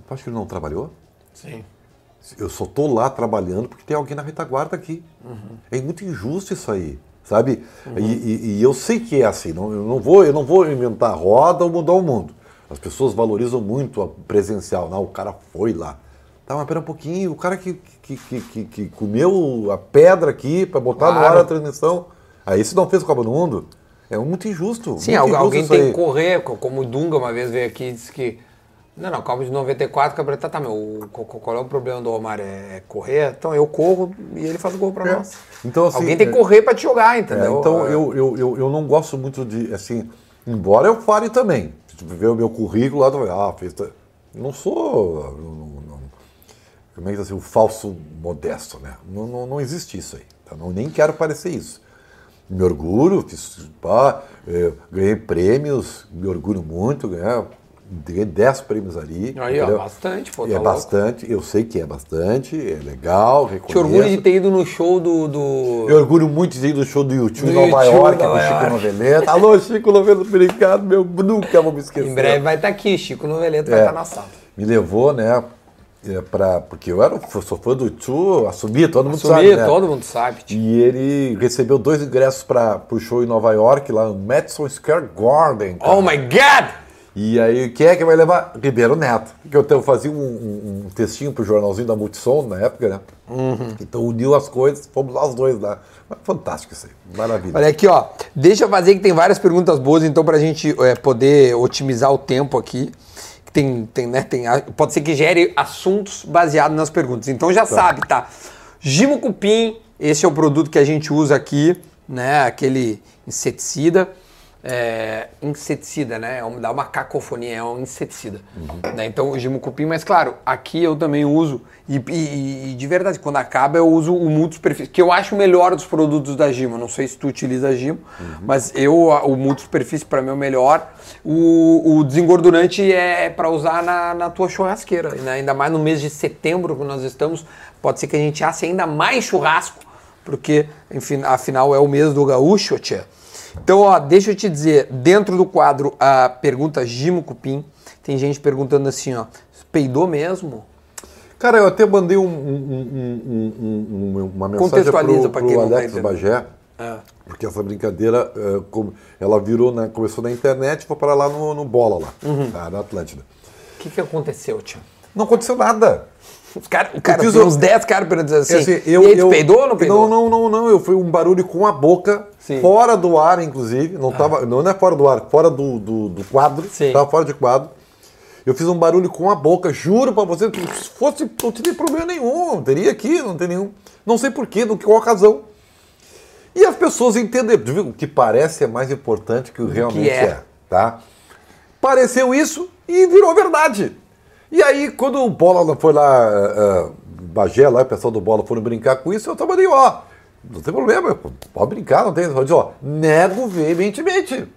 Acho que ele não trabalhou? Sim. Eu só tô lá trabalhando porque tem alguém na retaguarda aqui. É muito injusto isso aí, sabe? E, e- e eu sei que é assim. Não, eu, não vou, eu não vou inventar roda ou mudar o mundo. As pessoas valorizam muito a presencial. Não, o cara foi lá. Tá, mas pera um pouquinho. O cara que, que, que, que, que comeu a pedra aqui para botar no Claro. ar a transmissão. Aí se não fez Copa do Mundo, é muito injusto. Sim, muito al- injusto alguém isso tem que correr, co- como o Dunga uma vez veio aqui e disse que. Não, não, Copa de 94, Cabrera, tá, tá, meu, o- qual é o problema do Romário? É correr? Então eu corro e ele faz o gol pra É. nós. Então, assim, alguém tem que é- correr pra te jogar, É, entendeu? então É. eu, eu, eu, eu não gosto muito de, assim, embora eu fale também. Se tu ver o meu currículo lá, tu vai, ah, fez. não sou. Como é que assim, o falso modesto, né? Não, não, não existe isso aí. tá? Não, nem quero parecer isso. Me orgulho, fiz, pá, eh, ganhei prêmios, me orgulho muito, ganhei, ganhei 10 prêmios ali. Aí, ó, bastante, pô, E tá é louco. bastante, eu sei que é bastante, é legal, reconheço. Te orgulho de ter ido no show do. do... Eu orgulho muito de ir no show do YouTube Do em Nova YouTube, York, Nova com o Chico. Noveleta. Alô, Chico Noveleta, obrigado, meu, nunca vou me esquecer. Em breve vai estar aqui, Chico Noveleto vai É, estar na sala. Me levou, né, é, pra, porque eu era, sou fã do YouTube, assumi, todo mundo Assumir, sabe, né? todo mundo sabe. tio. E ele recebeu dois ingressos para o show em Nova York, lá no Madison Square Garden. cara. Oh my God! E aí, quem é que vai levar? Ribeiro Neto. Que eu, eu fazia um, um, um textinho pro jornalzinho da Multissom na época, né? Uhum. Então uniu as coisas, fomos nós dois lá. Mas fantástico isso aí, maravilha. Olha aqui, ó. Deixa eu fazer que tem várias perguntas boas, então, pra gente é, poder otimizar o tempo aqui. Tem, tem, né, tem, pode ser que gere assuntos baseados nas perguntas. Então já sabe, tá? Gimo Cupim, esse é o produto que a gente usa aqui, né? Aquele inseticida. É, inseticida, né? É dá uma cacofonia, é um inseticida. Né? Então, o Gimo Cupim, mas claro, aqui eu também uso, e, e- e de verdade, quando acaba eu uso o multisuperfície, que eu acho o melhor dos produtos da Gimo. Não sei se tu utiliza a Gimo, mas eu, a- o multisuperfície para mim é o melhor. O, o desengordurante é para usar na, na tua churrasqueira, né? ainda mais no mês de setembro que nós estamos, pode ser que a gente asse ainda mais churrasco, porque, enfim, afinal é o mês do gaúcho, tia. Então, ó, deixa eu te dizer, dentro do quadro a pergunta Gimo Cupim, tem gente perguntando assim, ó, peidou mesmo? Cara, eu até mandei um- um- um- um- um- uma mensagem pro, pro quem não tá Alex entendendo. Bagé, É. porque essa brincadeira, eh, ela virou, na- começou na internet e foi para lá no, no Bola, lá, Uhum. tá, na Atlântida. O que, que aconteceu, tio? Não aconteceu nada. Os cara, o cara fiz tem o- uns 10 caras perguntando assim, assim, e aí, tu peidou ou não peidou? Não, não, não, não. Eu fui um barulho com a boca, Sim. Ah. fora do ar, inclusive. Não, tava, não é fora do ar, fora do, do, do quadro. Sim. Tava fora de quadro. Eu fiz um barulho com a boca, juro pra você, que se fosse, não teria problema nenhum. Não teria aqui, não tem nenhum. Não sei porquê, do que qual razão. E as pessoas entenderam. O que parece é mais importante que o realmente é. é. tá? Pareceu isso e virou verdade. E aí, quando o Bola foi lá, uh, Bagé lá, o pessoal do Bola foram brincar com isso, eu tava ali, ó, não tem problema, pode brincar, não tem. Eu disse, ó, nego veementemente.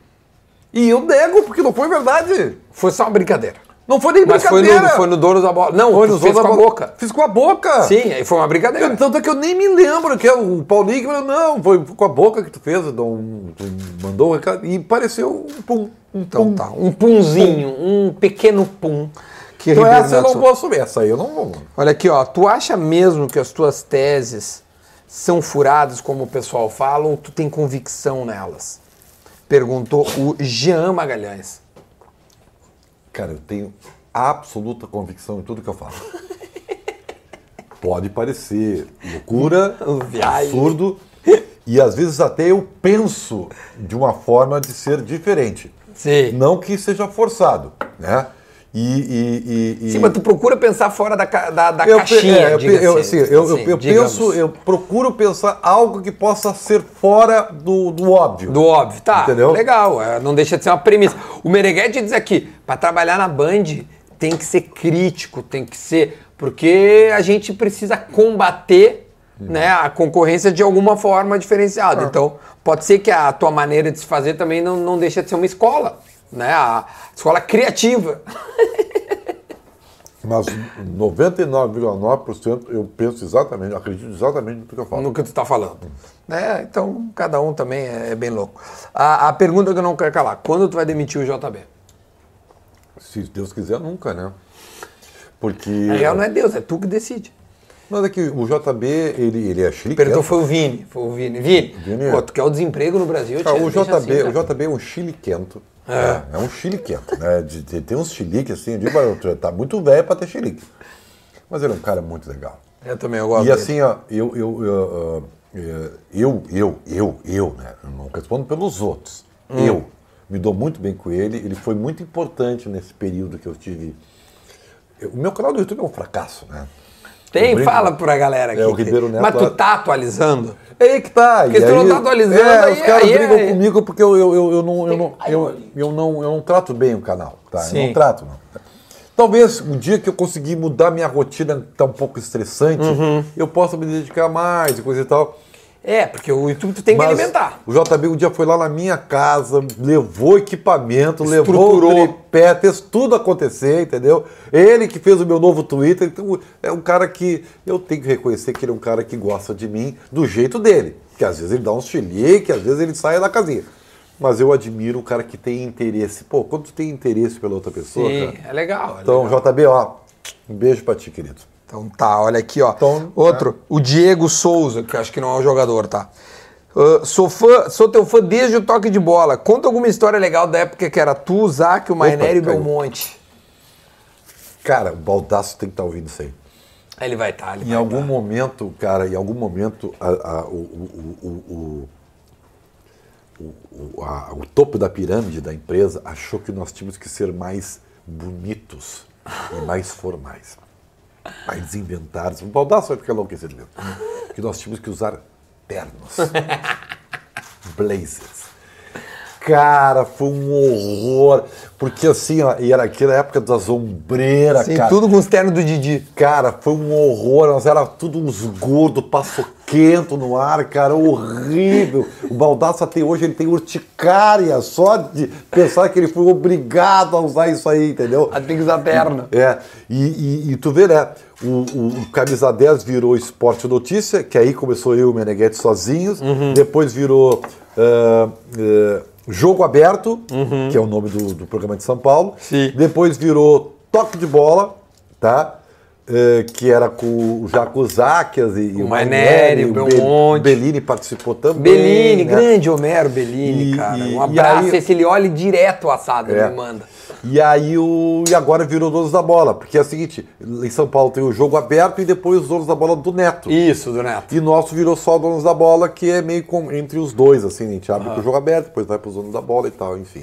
E eu nego porque não foi verdade. Foi só uma brincadeira. Não foi nem Mas foi brincadeira. no, foi no dono da bola. Não, Foi no fez dono com a boca. Fiz com a boca. Sim, aí foi uma brincadeira. Eu- Tanto é que eu nem me lembro que é o Paulinho que falou, não, foi com a boca que tu fez, tu mandou o recado, e pareceu um pum, um Então pum. tá, um punzinho, um pequeno pum. Que Então Ribeiro essa eu não vou assumir, essa aí eu não vou. Olha aqui, ó. Tu acha mesmo que as tuas teses são furadas, como o pessoal fala, ou tu tem convicção nelas? Perguntou o Jean Magalhães. Cara, eu tenho absoluta convicção em tudo que eu falo. Pode parecer loucura, (laughs) absurdo, e às vezes até eu penso de uma forma de ser diferente. Sim. Não que seja forçado, né? E, e, e, Sim, mas tu procura pensar fora da, da, da eu, caixinha, é, eu, eu, assim, assim, eu, eu- assim, eu digamos. penso, eu procuro pensar algo que possa ser fora do, do óbvio. Do óbvio, tá. Entendeu? Legal, é, não deixa de ser uma premissa. O Meneghete diz aqui, para trabalhar na Band tem que ser crítico, tem que ser. Porque a gente precisa combater né, a concorrência de alguma forma diferenciada. Então, pode ser que a tua maneira de se fazer também não, não deixa de ser uma escola. Né? A escola criativa. (laughs) Mas 99,9% eu penso exatamente, acredito exatamente no que eu falo. no que tu está falando. Né? Então, cada um também é, é bem louco. A, a pergunta que eu não quero calar: quando tu vai demitir o JB? Se Deus quiser, nunca, né? Porque. Na real, não é Deus, é tu que decide. Mas é que o JB, ele, ele é chiliquento. Perguntou foi o Vini. Foi o Vini. Vini, Vini. pô, tu quer o desemprego no Brasil? Ah, tia, o, JB, assim, cara. o JB é um chiliquento. É, é um chiliquento, né? De, de, tem uns chiliques assim, eu digo, tá muito velho para ter chilique. Mas ele é um cara muito legal. Eu também, eu gosto. E assim, ó, eu, eu, eu, eh, eu, eu, eu, eu, né? Eu não respondo pelos outros. Hum. Eu me dou muito bem com ele, ele foi muito importante nesse período que eu tive. O meu canal do YouTube é um fracasso, né? Tem, brinco- fala pra galera aqui. É, o Ribeiro Neto Mas tu tá atualizando? É aí que tá. Porque e tu não aí- tá atualizando, é, aí- os caras aí é- brigam comigo porque eu, eu, eu, eu não, eu, não, eu, eu, não, eu não trato bem o canal. Tá? Eu não trato, não. Talvez um dia que eu conseguir mudar minha rotina, que tá um pouco estressante, Uhum. eu possa me dedicar mais e coisa e tal. É, porque o YouTube tu tem que Mas alimentar. O JB um dia foi lá na minha casa, levou equipamento, levou Estruturou. tripé, fez tudo acontecer, entendeu? Ele que fez o meu novo Twitter, então é um cara que eu tenho que reconhecer que ele é um cara que gosta de mim do jeito dele. Que às vezes ele dá uns chilique, às vezes ele sai da casinha. Mas eu admiro o cara que tem interesse. Pô, quando tu tem interesse pela outra pessoa, Sim, cara. é legal. é Então, legal. JB, ó, um beijo pra ti, querido. Então tá, olha aqui, ó. Então, Outro, o Diego Souza, que eu acho que não é um jogador, tá? Ah, sou fã, sou teu fã desde o toque de bola. Conta alguma história legal da época que era tu, Zac, o Maineri e o. Belmonte. Cara, o Baldaço tem que estar ouvindo isso aí. Ele vai estar, ele Em vai algum tá. momento, cara, em algum momento, a- a- o, o- o- o- o- o- a- o topo da pirâmide da empresa achou que nós tínhamos que ser mais bonitos e mais formais. Eles inventaram, o Baldaço vai ficar enlouquecido mesmo, que nós tínhamos que usar ternos, (laughs) blazers. Cara, foi um horror, porque assim, ó, e era aquela época das ombreiras, Sim, cara. tudo com os ternos do Didi. Cara, foi um horror. Nós era tudo uns gordos, paçoquento no ar, cara, horrível. O Baldaço até hoje ele tem urticária só de pensar que ele foi obrigado a usar isso aí, entendeu? Aí tem que usar terno. É, e, e- e tu vê, né? O, o, o Camisa 10 virou Esporte Notícia, que aí começou eu e o Meneghetti sozinhos. Uhum. Depois virou ah, ah, Jogo Aberto, Uhum. que é o nome do, do programa de São Paulo. Sim. Depois virou Toque de Bola, tá? Eh, que era com, o Záquias e, e O Maineri, o Be- Belmonte. Bellini participou também. Bellini, né? grande Homero Bellini, E- cara. e- Um e abraço. aí- Esse ele olha direto o assado, É. me manda. E aí o. E agora virou Donos da Bola, porque é o seguinte, em São Paulo tem o jogo aberto e depois os Donos da Bola do Neto. Isso, do Neto. E nosso virou só Donos da Bola, que é meio com, entre os dois, assim, a gente abre com o jogo aberto, depois vai para os Donos da Bola e tal, enfim.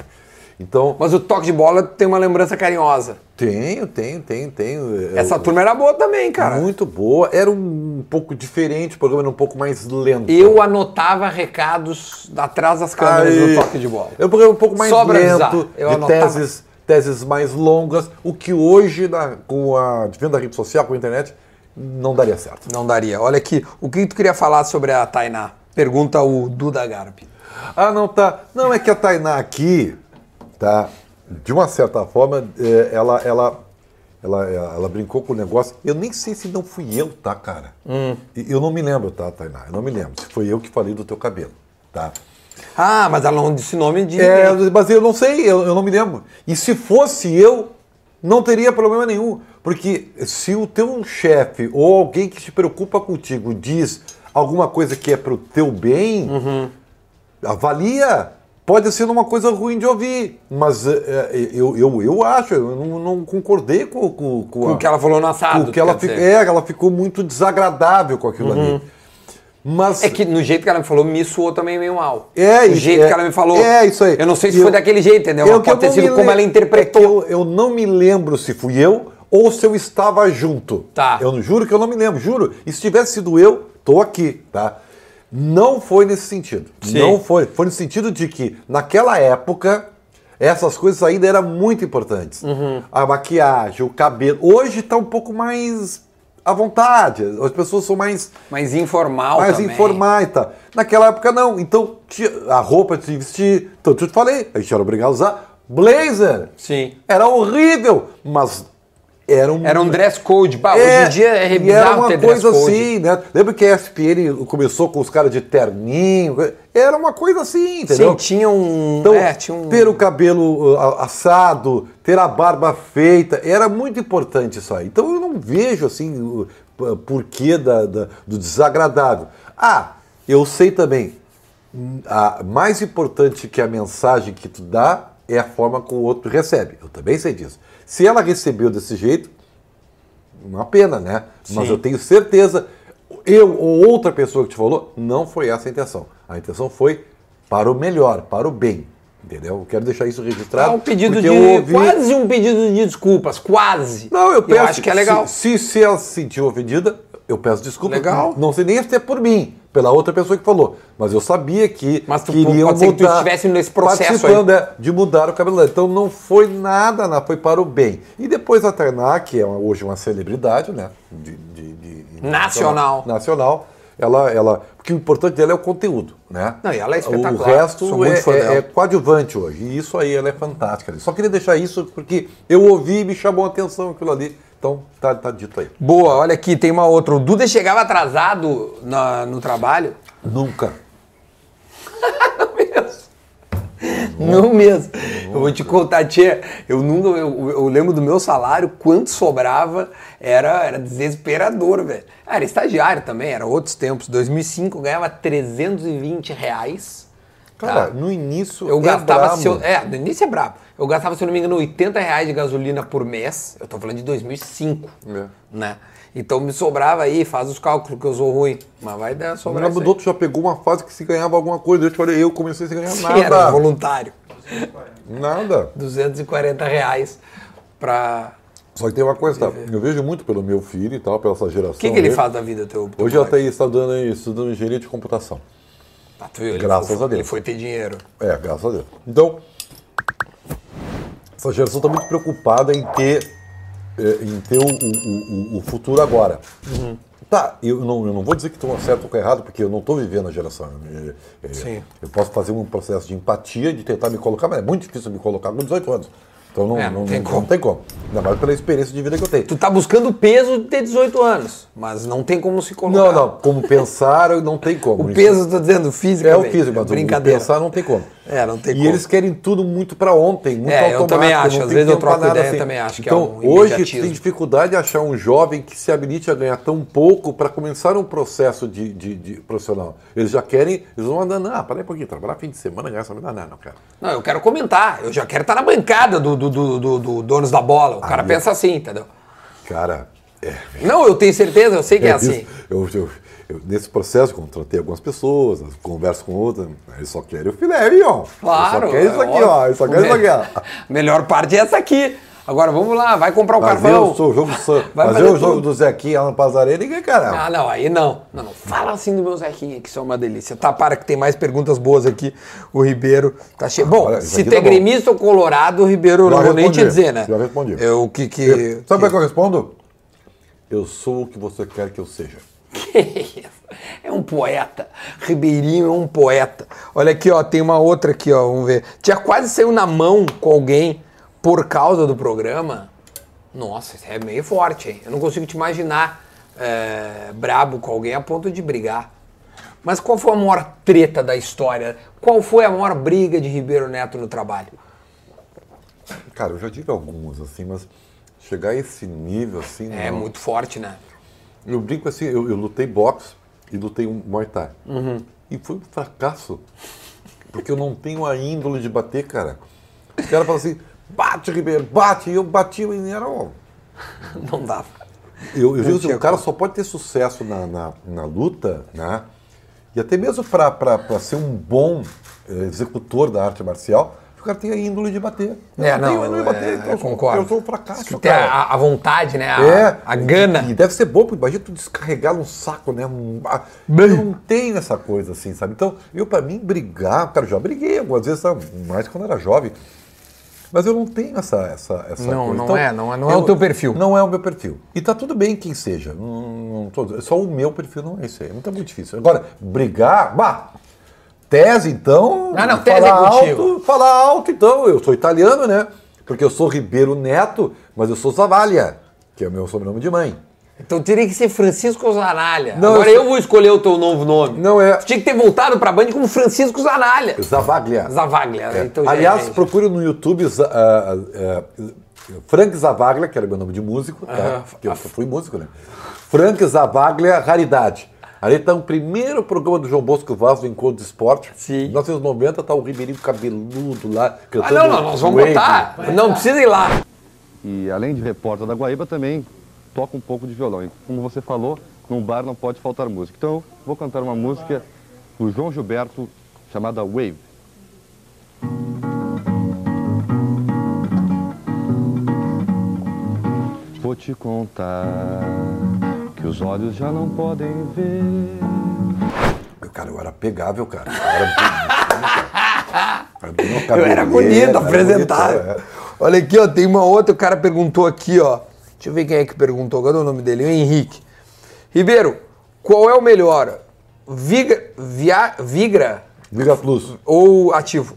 Então, Mas o toque de bola tem uma lembrança carinhosa. tenho, tenho, tenho, tenho. Essa Eu- turma era boa também, cara. Muito boa. Era um, pouco diferente, o programa era um pouco mais lento. Eu anotava recados atrás das câmeras Aí, do toque de bola. É um programa um pouco mais Só avisar, lento, eu de anotava. teses, teses mais longas, o que hoje, na, com a advento da rede social, com a internet, não daria certo. Não daria. Olha aqui, o que tu queria falar sobre a Tainá? Pergunta o Duda Garbi. Ah, não, tá. Não, é que a Tainá aqui, tá? de uma certa forma, é, ela, ela, ela, ela brincou com o negócio. Eu nem sei se não fui eu, tá, cara? E Eu não me lembro, tá, Tainá? Eu não me lembro. Se foi eu que falei do teu cabelo, tá? Ah, mas ela não disse nome de É, ninguém. mas eu não sei, eu, eu não me lembro. E se fosse eu, não teria problema nenhum. Porque se o teu chefe ou alguém que se preocupa contigo diz alguma coisa que é pro teu bem, avalia. Pode ser uma coisa ruim de ouvir, mas é, é, eu, eu, eu acho, eu não, não concordei com, com, com, Com o que ela falou com o que ela é, ela ficou muito desagradável com aquilo ali. Mas É que no jeito que ela me falou, me soou também meio mal. É, o isso, jeito é. que ela me falou. É, isso aí. Eu não sei se Eu- foi daquele jeito, entendeu? Que eu pode ter sido como ela é interpretou. eu, eu não me lembro se fui eu ou se eu estava junto. Tá. Eu juro que eu não me lembro, juro. E se tivesse sido eu, tô aqui, tá? Não foi nesse sentido. Sim. Não foi. Foi no sentido de que, naquela época, essas coisas ainda eram muito importantes. Uhum. A maquiagem, o cabelo. Hoje está um pouco mais à vontade. As pessoas são mais Mas informal mais também. informais tal. Naquela época não. Então a roupa de se vestir, tanto eu te falei, a gente era obrigado a usar blazer. Sim. Era horrível, mas era um Era um dress code. Bah, é, hoje em dia é e era uma ter coisa assim, né? Lembra que a ESPN começou com os caras de terninho? Era uma coisa assim, entendeu? Sim, tinha um... Então, é, tinha um... ter o cabelo uh, assado, ter a barba feita, era muito importante isso aí. Então eu não vejo assim o porquê da, da- do desagradável. Ah, eu sei também, hum, a mais importante que a mensagem que tu dá é a forma como o outro recebe. Eu também sei disso. Se ela recebeu desse jeito, uma pena, né? Mas Sim. eu tenho certeza, eu ou outra pessoa que te falou, não foi essa a intenção. A intenção foi para o melhor, para o bem. Entendeu? Eu quero deixar isso registrado. É um pedido de... eu ouvi- Quase um pedido de desculpas. Quase. Não, eu peço. acho que é legal. Se, se, se ela se sentiu ofendida, eu peço desculpa. Legal. Não sei nem se é por mim, pela outra pessoa que falou. Mas eu sabia que Mas tu- queriam pode ser que tu mudar. estivesse nesse processo participando, é, de mudar o cabelo dela. Então não foi nada, nada, foi para o bem. E depois a Tainá, que é hoje uma celebridade, né? De, de- de- Nacional. Nacional. Ela, ela, porque o importante dela é o conteúdo, né? Não, e ela é espetacular. O resto é, é- é coadjuvante hoje. E isso aí ela é fantástica. Só queria deixar isso porque eu ouvi e me chamou a atenção aquilo ali. Então tá, tá dito aí. Boa, olha aqui, tem uma outra. O Duda chegava atrasado na- no trabalho. Nunca. (laughs) Não mesmo. Eu vou te contar, tia. Eu nunca. Eu, eu lembro do meu salário, quanto sobrava, era, era desesperador, velho. Ah, Era estagiário também, era outros tempos. 2005 eu ganhava 320 reais. Cara, tá? no início Eu é gastava. brabo. se eu- é, no início é brabo. Eu gastava, se eu não me engano, 80 reais de gasolina por mês. Eu tô falando de 2005. É. Né? Então me sobrava aí, faz os cálculos que eu sou ruim. Mas vai dar O sobrar. aí. Nabucodonosor já pegou uma fase que se ganhava alguma coisa. Eu te falei, eu comecei sem ganhar Sim, era nada. voluntário. Nada. 240 reais pra. Só que tem uma coisa, tá? Eu vejo muito pelo meu filho e tal, pela essa geração. O que, que ele faz da vida, teu? teu Hoje moleque? está estudando, aí, estudando engenharia de computação. Ah, tu viu? Graças foi- a Deus. Ele foi ter dinheiro. É, graças a Deus. Então, essa geração está muito preocupada em ter, eh, em ter o, o- o- o futuro agora. Tá, eu não, eu não vou dizer que estou certo ou errado, porque eu não estou vivendo a geração. Eh, eh, Sim. Eu posso fazer um processo de empatia, de tentar me colocar, mas é muito difícil me colocar com 18 anos. Então não, É, não tem não- como. não tem como. Ainda mais pela experiência de vida que eu tenho. Tu tá buscando o peso de ter 18 anos, mas não tem como se colocar. Não, não, como pensar, não tem como. O peso, tô dizendo, físico. É o físico, mas o Brincadeira. pensar não tem como. É, não tem e como. eles querem tudo muito para ontem, muito É, eu automático. também acho. Às vezes eu troco nada ideia, eu também acho que é então, um hoje tem dificuldade de achar um jovem que se habilite a ganhar tão pouco para começar um processo de, de- de profissional. Eles já querem, eles vão andando, ah, para aí um pouquinho, trabalhar fim de semana, ganhar essa vida, não, não, cara. Não, eu quero comentar. Eu já quero estar na bancada do, do, do, do- do donos da bola. O cara Aí, pensa assim, entendeu? Cara, é, Não, eu tenho certeza, eu sei que é, É assim. Eu, eu- eu- nesse processo, contratei algumas pessoas, converso com outras, eles só querem o filé, Ion. Claro. Eles só querem isso é aqui, ó. Eles só querem isso aqui, ó. (laughs) Melhor parte é essa aqui. Agora vamos lá, vai comprar o Fazer carvão. o seu jogo, do Vai fazer fazer o jogo (laughs) do Zequinha lá no Passareira, ninguém caramba. Ah, não, aí não. Não, não. Fala assim do meu Zequinha, que isso é uma delícia. Tá, para que tem mais perguntas boas aqui. O Ribeiro tá cheio. Bom, Olha, se é tá gremista ou colorado, o Ribeiro eu Já não vou nem te dizer, né? já respondi. Eu, o que que... Eu- Sabe é que... que eu respondo? Eu sou o que você quer que eu seja. (laughs) Que? É um poeta. Ribeirinho é um poeta. Olha aqui, ó, tem uma outra aqui, ó, vamos ver. Tinha quase saiu na mão com alguém por causa do programa, nossa, é meio forte, hein? Eu não consigo te imaginar é, brabo com alguém a ponto de brigar. Mas qual foi a maior treta da história? Qual foi a maior briga de Ribeiro Neto no trabalho? Cara, eu já tive algumas, assim, mas chegar a esse nível, assim. É não. muito forte, né? Eu brinco assim, eu, eu lutei boxe e lutei um Muay Thai. E foi um fracasso. Porque eu não tenho a índole de bater, cara. Os caras falam assim, bate, Ribeiro, bate. E eu bati e era. ó, (laughs) Não dava. Eu, eu digo assim, o cara só pode ter sucesso na, na, na luta, né? E até mesmo para ser um bom eh, executor da arte marcial, o cara tem a índole de bater. Eu É, não, a índole de é, bater, então eu concordo. Eu sou um fracasso, cara. a, a vontade, né? A, É. a gana. E, e deve ser bom, porque imagina tu descarregar num saco, né? Um-. Eu não tenho essa coisa assim, sabe? Então, eu pra mim brigar, cara, já briguei algumas vezes, sabe? mais quando era jovem. Mas eu não tenho essa, essa, essa Não, coisa. não é, não é- não é o teu perfil. Não é o meu perfil. E tá tudo bem quem seja. Não, não tô- só o meu perfil não é isso aí. Então é muito difícil. Agora, brigar, bah! Tese, então. Ah, não, tese falar é alto, falar alto, então. Eu sou italiano, né? Porque eu sou Ribeiro Neto, mas eu sou Zavalha, que é o meu sobrenome de mãe. Então teria que ser Francisco Zanalha. Não, Agora eu eu, vou escolher o teu novo nome. Não é. Tu tinha que ter voltado pra Band como Francisco Zanalha. Zavaglia. Zavaglia. É. Então, Aliás, já- procure no YouTube ah, ah, Frank Zavaglia, que era meu nome de músico, tá? Aham. Porque eu fui músico, né? Frank Zavaglia Raridade. Ali está o primeiro programa do João Bosco Vaz do Encontro de Esporte. Sim. Em 1990 tá o Ribeirinho cabeludo lá Ah, cantando. não, não, nós vamos Wave. botar. Não precisa ir lá. E além de repórter da Guaíba, também toca um pouco de violão. E como você falou, num bar não pode faltar música. Então, eu vou cantar uma música do João Gilberto chamada Wave. Vou te contar que os olhos já não podem ver. Cara, eu era pegável, cara. Eu era bonito. Eu era bonito, apresentável. é. Olha aqui, ó, tem uma outra, o cara perguntou aqui, ó. Deixa eu ver quem é que perguntou, cadê o nome dele? O Henrique. Ribeiro, qual é o melhor? Vigra, via, Vigra Liga Plus. ou ativo?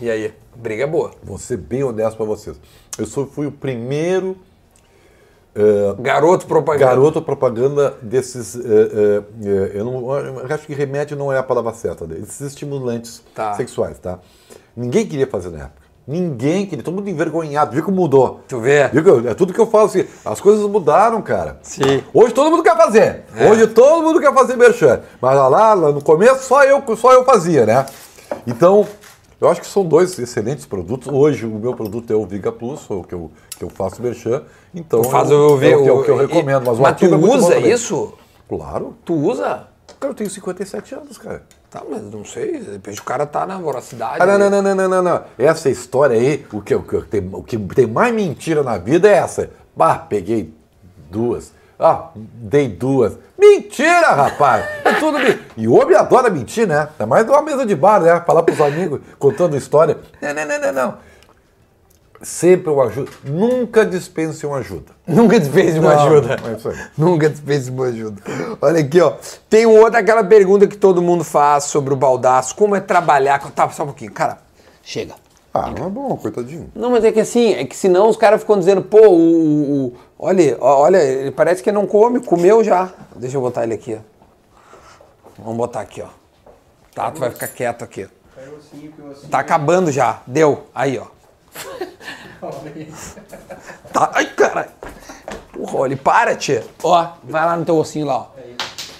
E aí? Briga boa. Vou ser bem honesto pra vocês. Eu sou, fui o primeiro Garoto propaganda. garoto propaganda desses. eh, eh, eu, não, eu acho que remédio não é a palavra certa, desses estimulantes Tá. sexuais, tá? Ninguém queria fazer na época. Ninguém queria, todo mundo envergonhado. Viu como mudou? Tu vê? Viu que- É tudo que eu falo assim. As coisas mudaram, cara. Sim. Hoje todo mundo quer fazer. É. Hoje todo mundo quer fazer merchan. Mas lá, lá, lá no começo só eu, só eu fazia, né? Então, eu acho que são dois excelentes produtos. Hoje o meu produto é o Viga Plus, o que eu, que eu faço merchan. Então, Tu faz eu- o, é o, que, é o que eu recomendo. Mas, o mas tu é usa isso? Claro. Tu usa? Cara, eu tenho 57 anos, cara. Tá, mas não sei. De repente o cara tá na voracidade. Ah, não, né? não, não, não, não, não, não. Essa história aí, o que, o, que tem, o que tem mais mentira na vida é essa. Bah, peguei duas. Ah, dei duas. Mentira, rapaz! É tudo mentira. E o homem adora mentir, né? Ainda mais numa mesa de bar, né? Falar pros amigos, contando história. Não, não, não, não, não. Sempre uma ajuda. Nunca dispense uma ajuda. Nunca dispense uma Não, ajuda. é isso aí. Nunca dispense uma ajuda. Olha aqui, ó. Tem outra, aquela pergunta que todo mundo faz sobre o baldaço. Como é trabalhar com... Tá, só um pouquinho. Cara, chega. Ah, não é bom, coitadinho. Não, mas é que assim, é que senão os caras ficam dizendo, pô, o- o- olha, olha, ele parece que não come, comeu já. Deixa eu botar ele aqui. Vamos botar aqui, ó. Tá, tu vai ficar quieto aqui. Tá acabando já. Deu. Aí, ó. Tá. Ai, caralho. Porra, olha, para, tia. Ó, vai lá no teu ossinho lá, ó.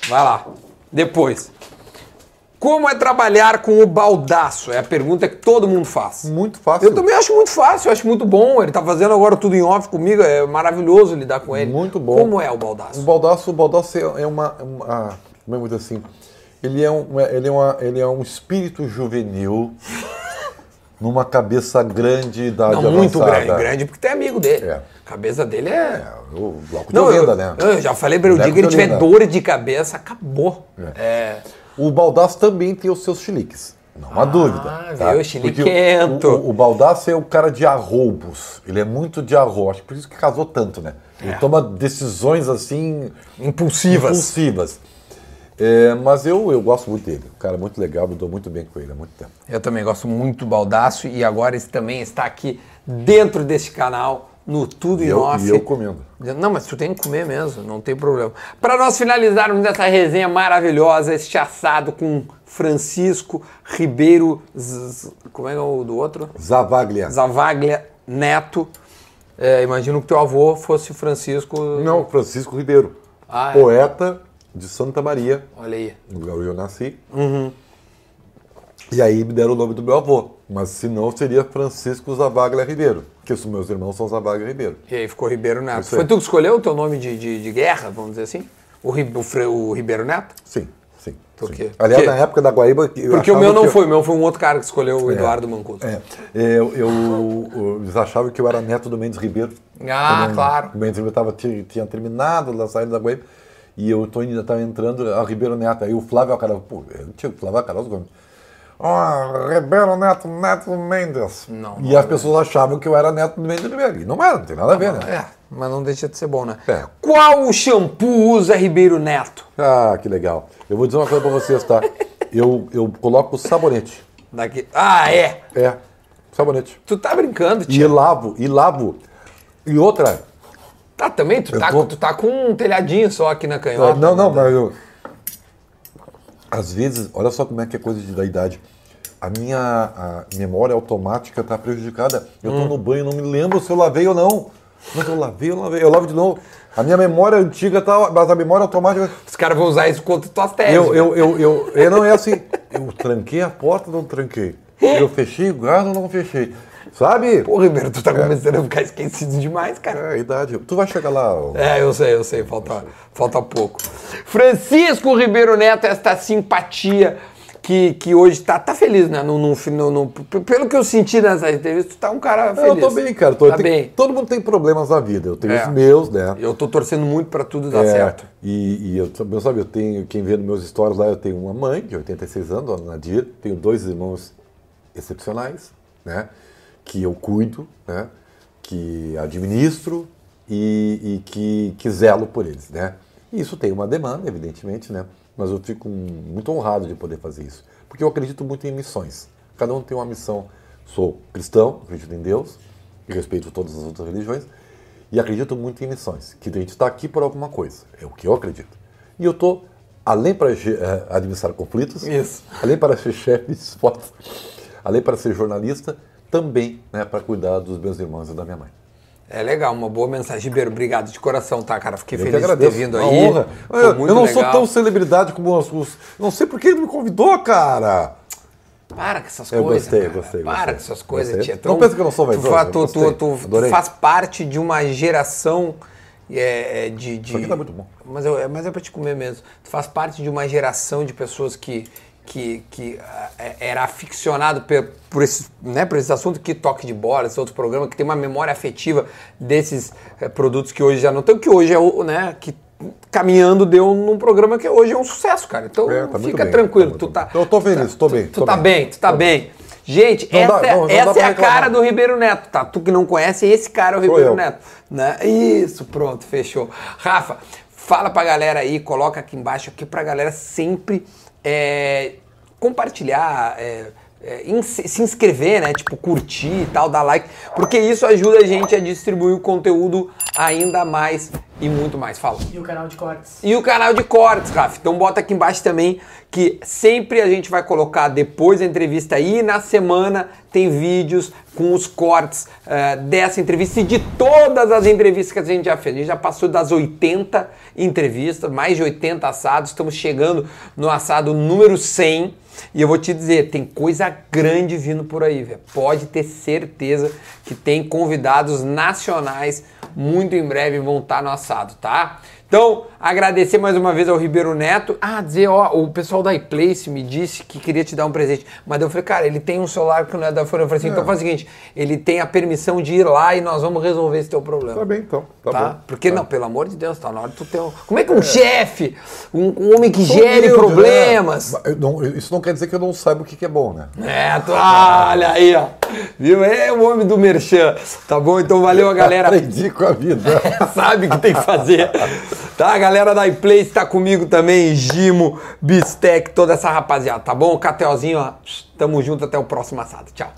Vai lá. Depois. Como é trabalhar com o baldaço? É a pergunta que todo mundo faz. Muito fácil. Eu também acho muito fácil, eu acho muito bom. Ele tá fazendo agora tudo em off comigo, é maravilhoso lidar com ele. Muito bom. Como é o O baldaço? baldaço, o baldaço é é uma, uma como é dizer assim, ele é um, ele é uma, ele é um espírito juvenil (laughs) numa cabeça grande da Não, muito grande, grande, porque tem amigo dele. É. A cabeça dele é. É, o bloco de Não, eu, né? eu já falei pra ele, o dia que ele tiver dor de cabeça, acabou. É. O baldaço também tem os seus chiliques. Não há dúvida. viu? Porque Chiliquento. O, o, o baldaço é o cara de arroubos. Ele é muito de arrobo. Acho que por isso que casou tanto, né? Ele toma decisões assim Impulsivas. impulsivas. É, mas eu, eu gosto muito dele. Um cara muito legal, me dou muito bem com ele há muito tempo. Eu também gosto muito do Baldaço e agora esse também está aqui dentro deste canal, no Tudo E em eu, Off. e eu comendo. Não, mas tu tem que comer mesmo, não tem problema. Para nós finalizarmos essa resenha maravilhosa, este assado com Francisco Ribeiro. Z- Como é é o do outro? Zavaglia. Zavaglia Neto. É, imagino que teu avô fosse Francisco. Não, Francisco Ribeiro. Ah, é. Poeta de Santa Maria, Olha aí. no lugar onde eu nasci. Uhum. E aí me deram o nome do meu avô. Mas se não, seria Francisco Zavaglia Ribeiro. Que os meus irmãos são Zavaglia Ribeiro. E aí ficou Ribeiro Neto. Foi tu que escolheu o teu nome de, de, de guerra, vamos dizer assim? O, Ri- o, o Ribeiro Neto? Sim, sim. Por sim. quê? Aliás, Porque- na época da Guaíba... eu Porque o meu não eu- foi, o meu foi um outro cara que escolheu o Eduardo Mancuso. É, eu, eu- eles achavam que eu era neto do Mendes Ribeiro. Ah, Quando claro. O Mendes Ribeiro tava, tinha, terminado da saída da Guaíba e eu tô, ainda estava entrando a Ribeiro Neto. Aí o Flávio Acaroz, pô, eu tinha o Flávio Acaroz Gomes. Ó, Ribeiro Neto, Neto Mendes. Não, e não as pessoas achavam que eu era neto do Mendes Ribeiro. E não era, não tem nada a ver, né? É, mas não deixa de ser bom, né? É. Qual o shampoo usa Ribeiro Neto? Ah, que legal. Eu vou dizer uma coisa pra vocês, tá? Eu, eu coloco sabonete. Daqui. Ah, é! É, sabonete. Tu tá brincando, E tio. lavo, e lavo. E outra, Tá também? Tu tá, tô- tu tá com um telhadinho só aqui na canhota. Não, não, mas eu. Às vezes, olha só como é que é coisa de, da idade. A minha a memória automática está prejudicada. Eu Hum. estou no banho, não me lembro se eu lavei ou não. Mas eu lavei, eu lavei, eu lavo de novo. A minha memória antiga tá, mas a memória automática. Os caras vão usar isso contra tuas teses. Eu, eu, eu, eu, eu não é assim. Eu tranquei a porta, não tranquei. Eu fechei o gado, não fechei. Sabe? Pô, Ribeiro, tu tá começando a ficar esquecido demais, cara. É a idade. Tu vai chegar lá. ó. É, eu sei, eu sei, falta, falta pouco. Francisco Ribeiro Neto, esta simpatia que, que hoje tá, tá feliz, né? No, no, no- no- pelo que eu senti nessa entrevista, tu tá um cara feliz. Eu tô bem, cara. Tô- tá tem- bem. Todo mundo tem problemas na vida. Eu tenho É. os meus, né? Eu tô torcendo muito pra tudo dar É, certo. E, e eu, eu, sabe, eu tenho, quem vê nos meus stories lá, eu tenho uma mãe de 86 anos, Dona Nadir, tenho dois irmãos excepcionais, né? Que eu cuido, né? Que administro e, e que, que zelo por eles, né? Isso tem uma demanda, evidentemente, né? Mas eu fico muito honrado de poder fazer isso, porque eu acredito muito em missões. Cada um tem uma missão. Sou cristão, acredito em Deus, e respeito todas as outras religiões, e acredito muito em missões, que a gente está aqui por alguma coisa, é o que eu acredito. E eu estou, além para eh, administrar conflitos, Isso. além para ser chefe de esportes, além para ser jornalista, também né, para cuidar dos meus irmãos e da minha mãe. É legal, uma boa mensagem. Ribeiro, obrigado de coração, tá, cara? Fiquei Eu feliz de ter vindo uma aí. honra. Foi Eu, eu não legal. sou tão celebridade como os, os- Não sei por que ele me convidou, cara. Para com essas Eu coisas. gostei, cara. gostei, Para gostei. com essas coisas, Gostei. Tu Não pensa que eu não sou tu, vaidoso, fa- tu, tu, tu- tu faz parte de uma geração é, é, de, de. Isso aqui tá muito bom. Mas, eu, é- mas é pra te comer mesmo. Tu faz parte de uma geração de pessoas que. Que, que é- era aficionado por, por, esse, né, por esse assunto que toque de bola, esse outro programa, que tem uma memória afetiva desses eh, produtos que hoje já não tem, que hoje é o, né, que caminhando deu num programa que hoje é um sucesso, cara. Então É, tá fica bem, tranquilo, tá tu tá. bem. Eu tô feliz, tu tô tá- bem, Tu tô tá bem. bem, tu tá Tô bem. Gente, Não essa, dá- não- não essa é a cara do Ribeiro Neto, tá? Tu que não conhece, esse cara é o Sou Ribeiro eu. Neto. Né? Isso, pronto, fechou. Rafa, fala pra galera aí, coloca aqui embaixo aqui pra galera sempre é, compartilhar. é, se inscrever, né? Tipo, curtir e tal, dar like, porque isso ajuda a gente a distribuir o conteúdo ainda mais e muito mais. Fala. E o canal de cortes. E o canal de cortes, Rafa. Então bota aqui embaixo também que sempre a gente vai colocar depois da entrevista aí na semana tem vídeos com os cortes eh, dessa entrevista e de todas as entrevistas que a gente já fez. A gente já passou das 80 entrevistas, mais de 80 assados. Estamos chegando no assado número 100. E eu vou te dizer, tem coisa grande vindo por aí, velho. Pode ter certeza que tem convidados nacionais muito em breve vão estar no assado, tá? Então, agradecer mais uma vez ao Ribeiro Neto. Ah, dizer, ó, o pessoal da iPlace me disse que queria te dar um presente. Mas eu falei, cara, ele tem um celular que não é da Folha. Eu falei assim, então faz o seguinte, ele tem a permissão de ir lá e nós vamos resolver esse teu problema. Tá bem, então. Tá, Tá? bom. Porque, Tá. não, pelo amor de Deus, tá na hora de tu ter um... Como é que um chefe, um, um homem que Sou gere humilde, problemas... né? Não- isso não quer dizer que eu não saiba o que que é bom, né? É, tu, olha aí, ó. Viu? É o homem do merchan. Tá bom? Então valeu a galera. Aprendi com a vida. (laughs) Sabe o que tem que fazer. Tá, a galera da iPlay está comigo também, Gimo, Bistec, toda essa rapaziada, tá bom? Cateozinho, ó, tamo junto, até o próximo assado. Tchau.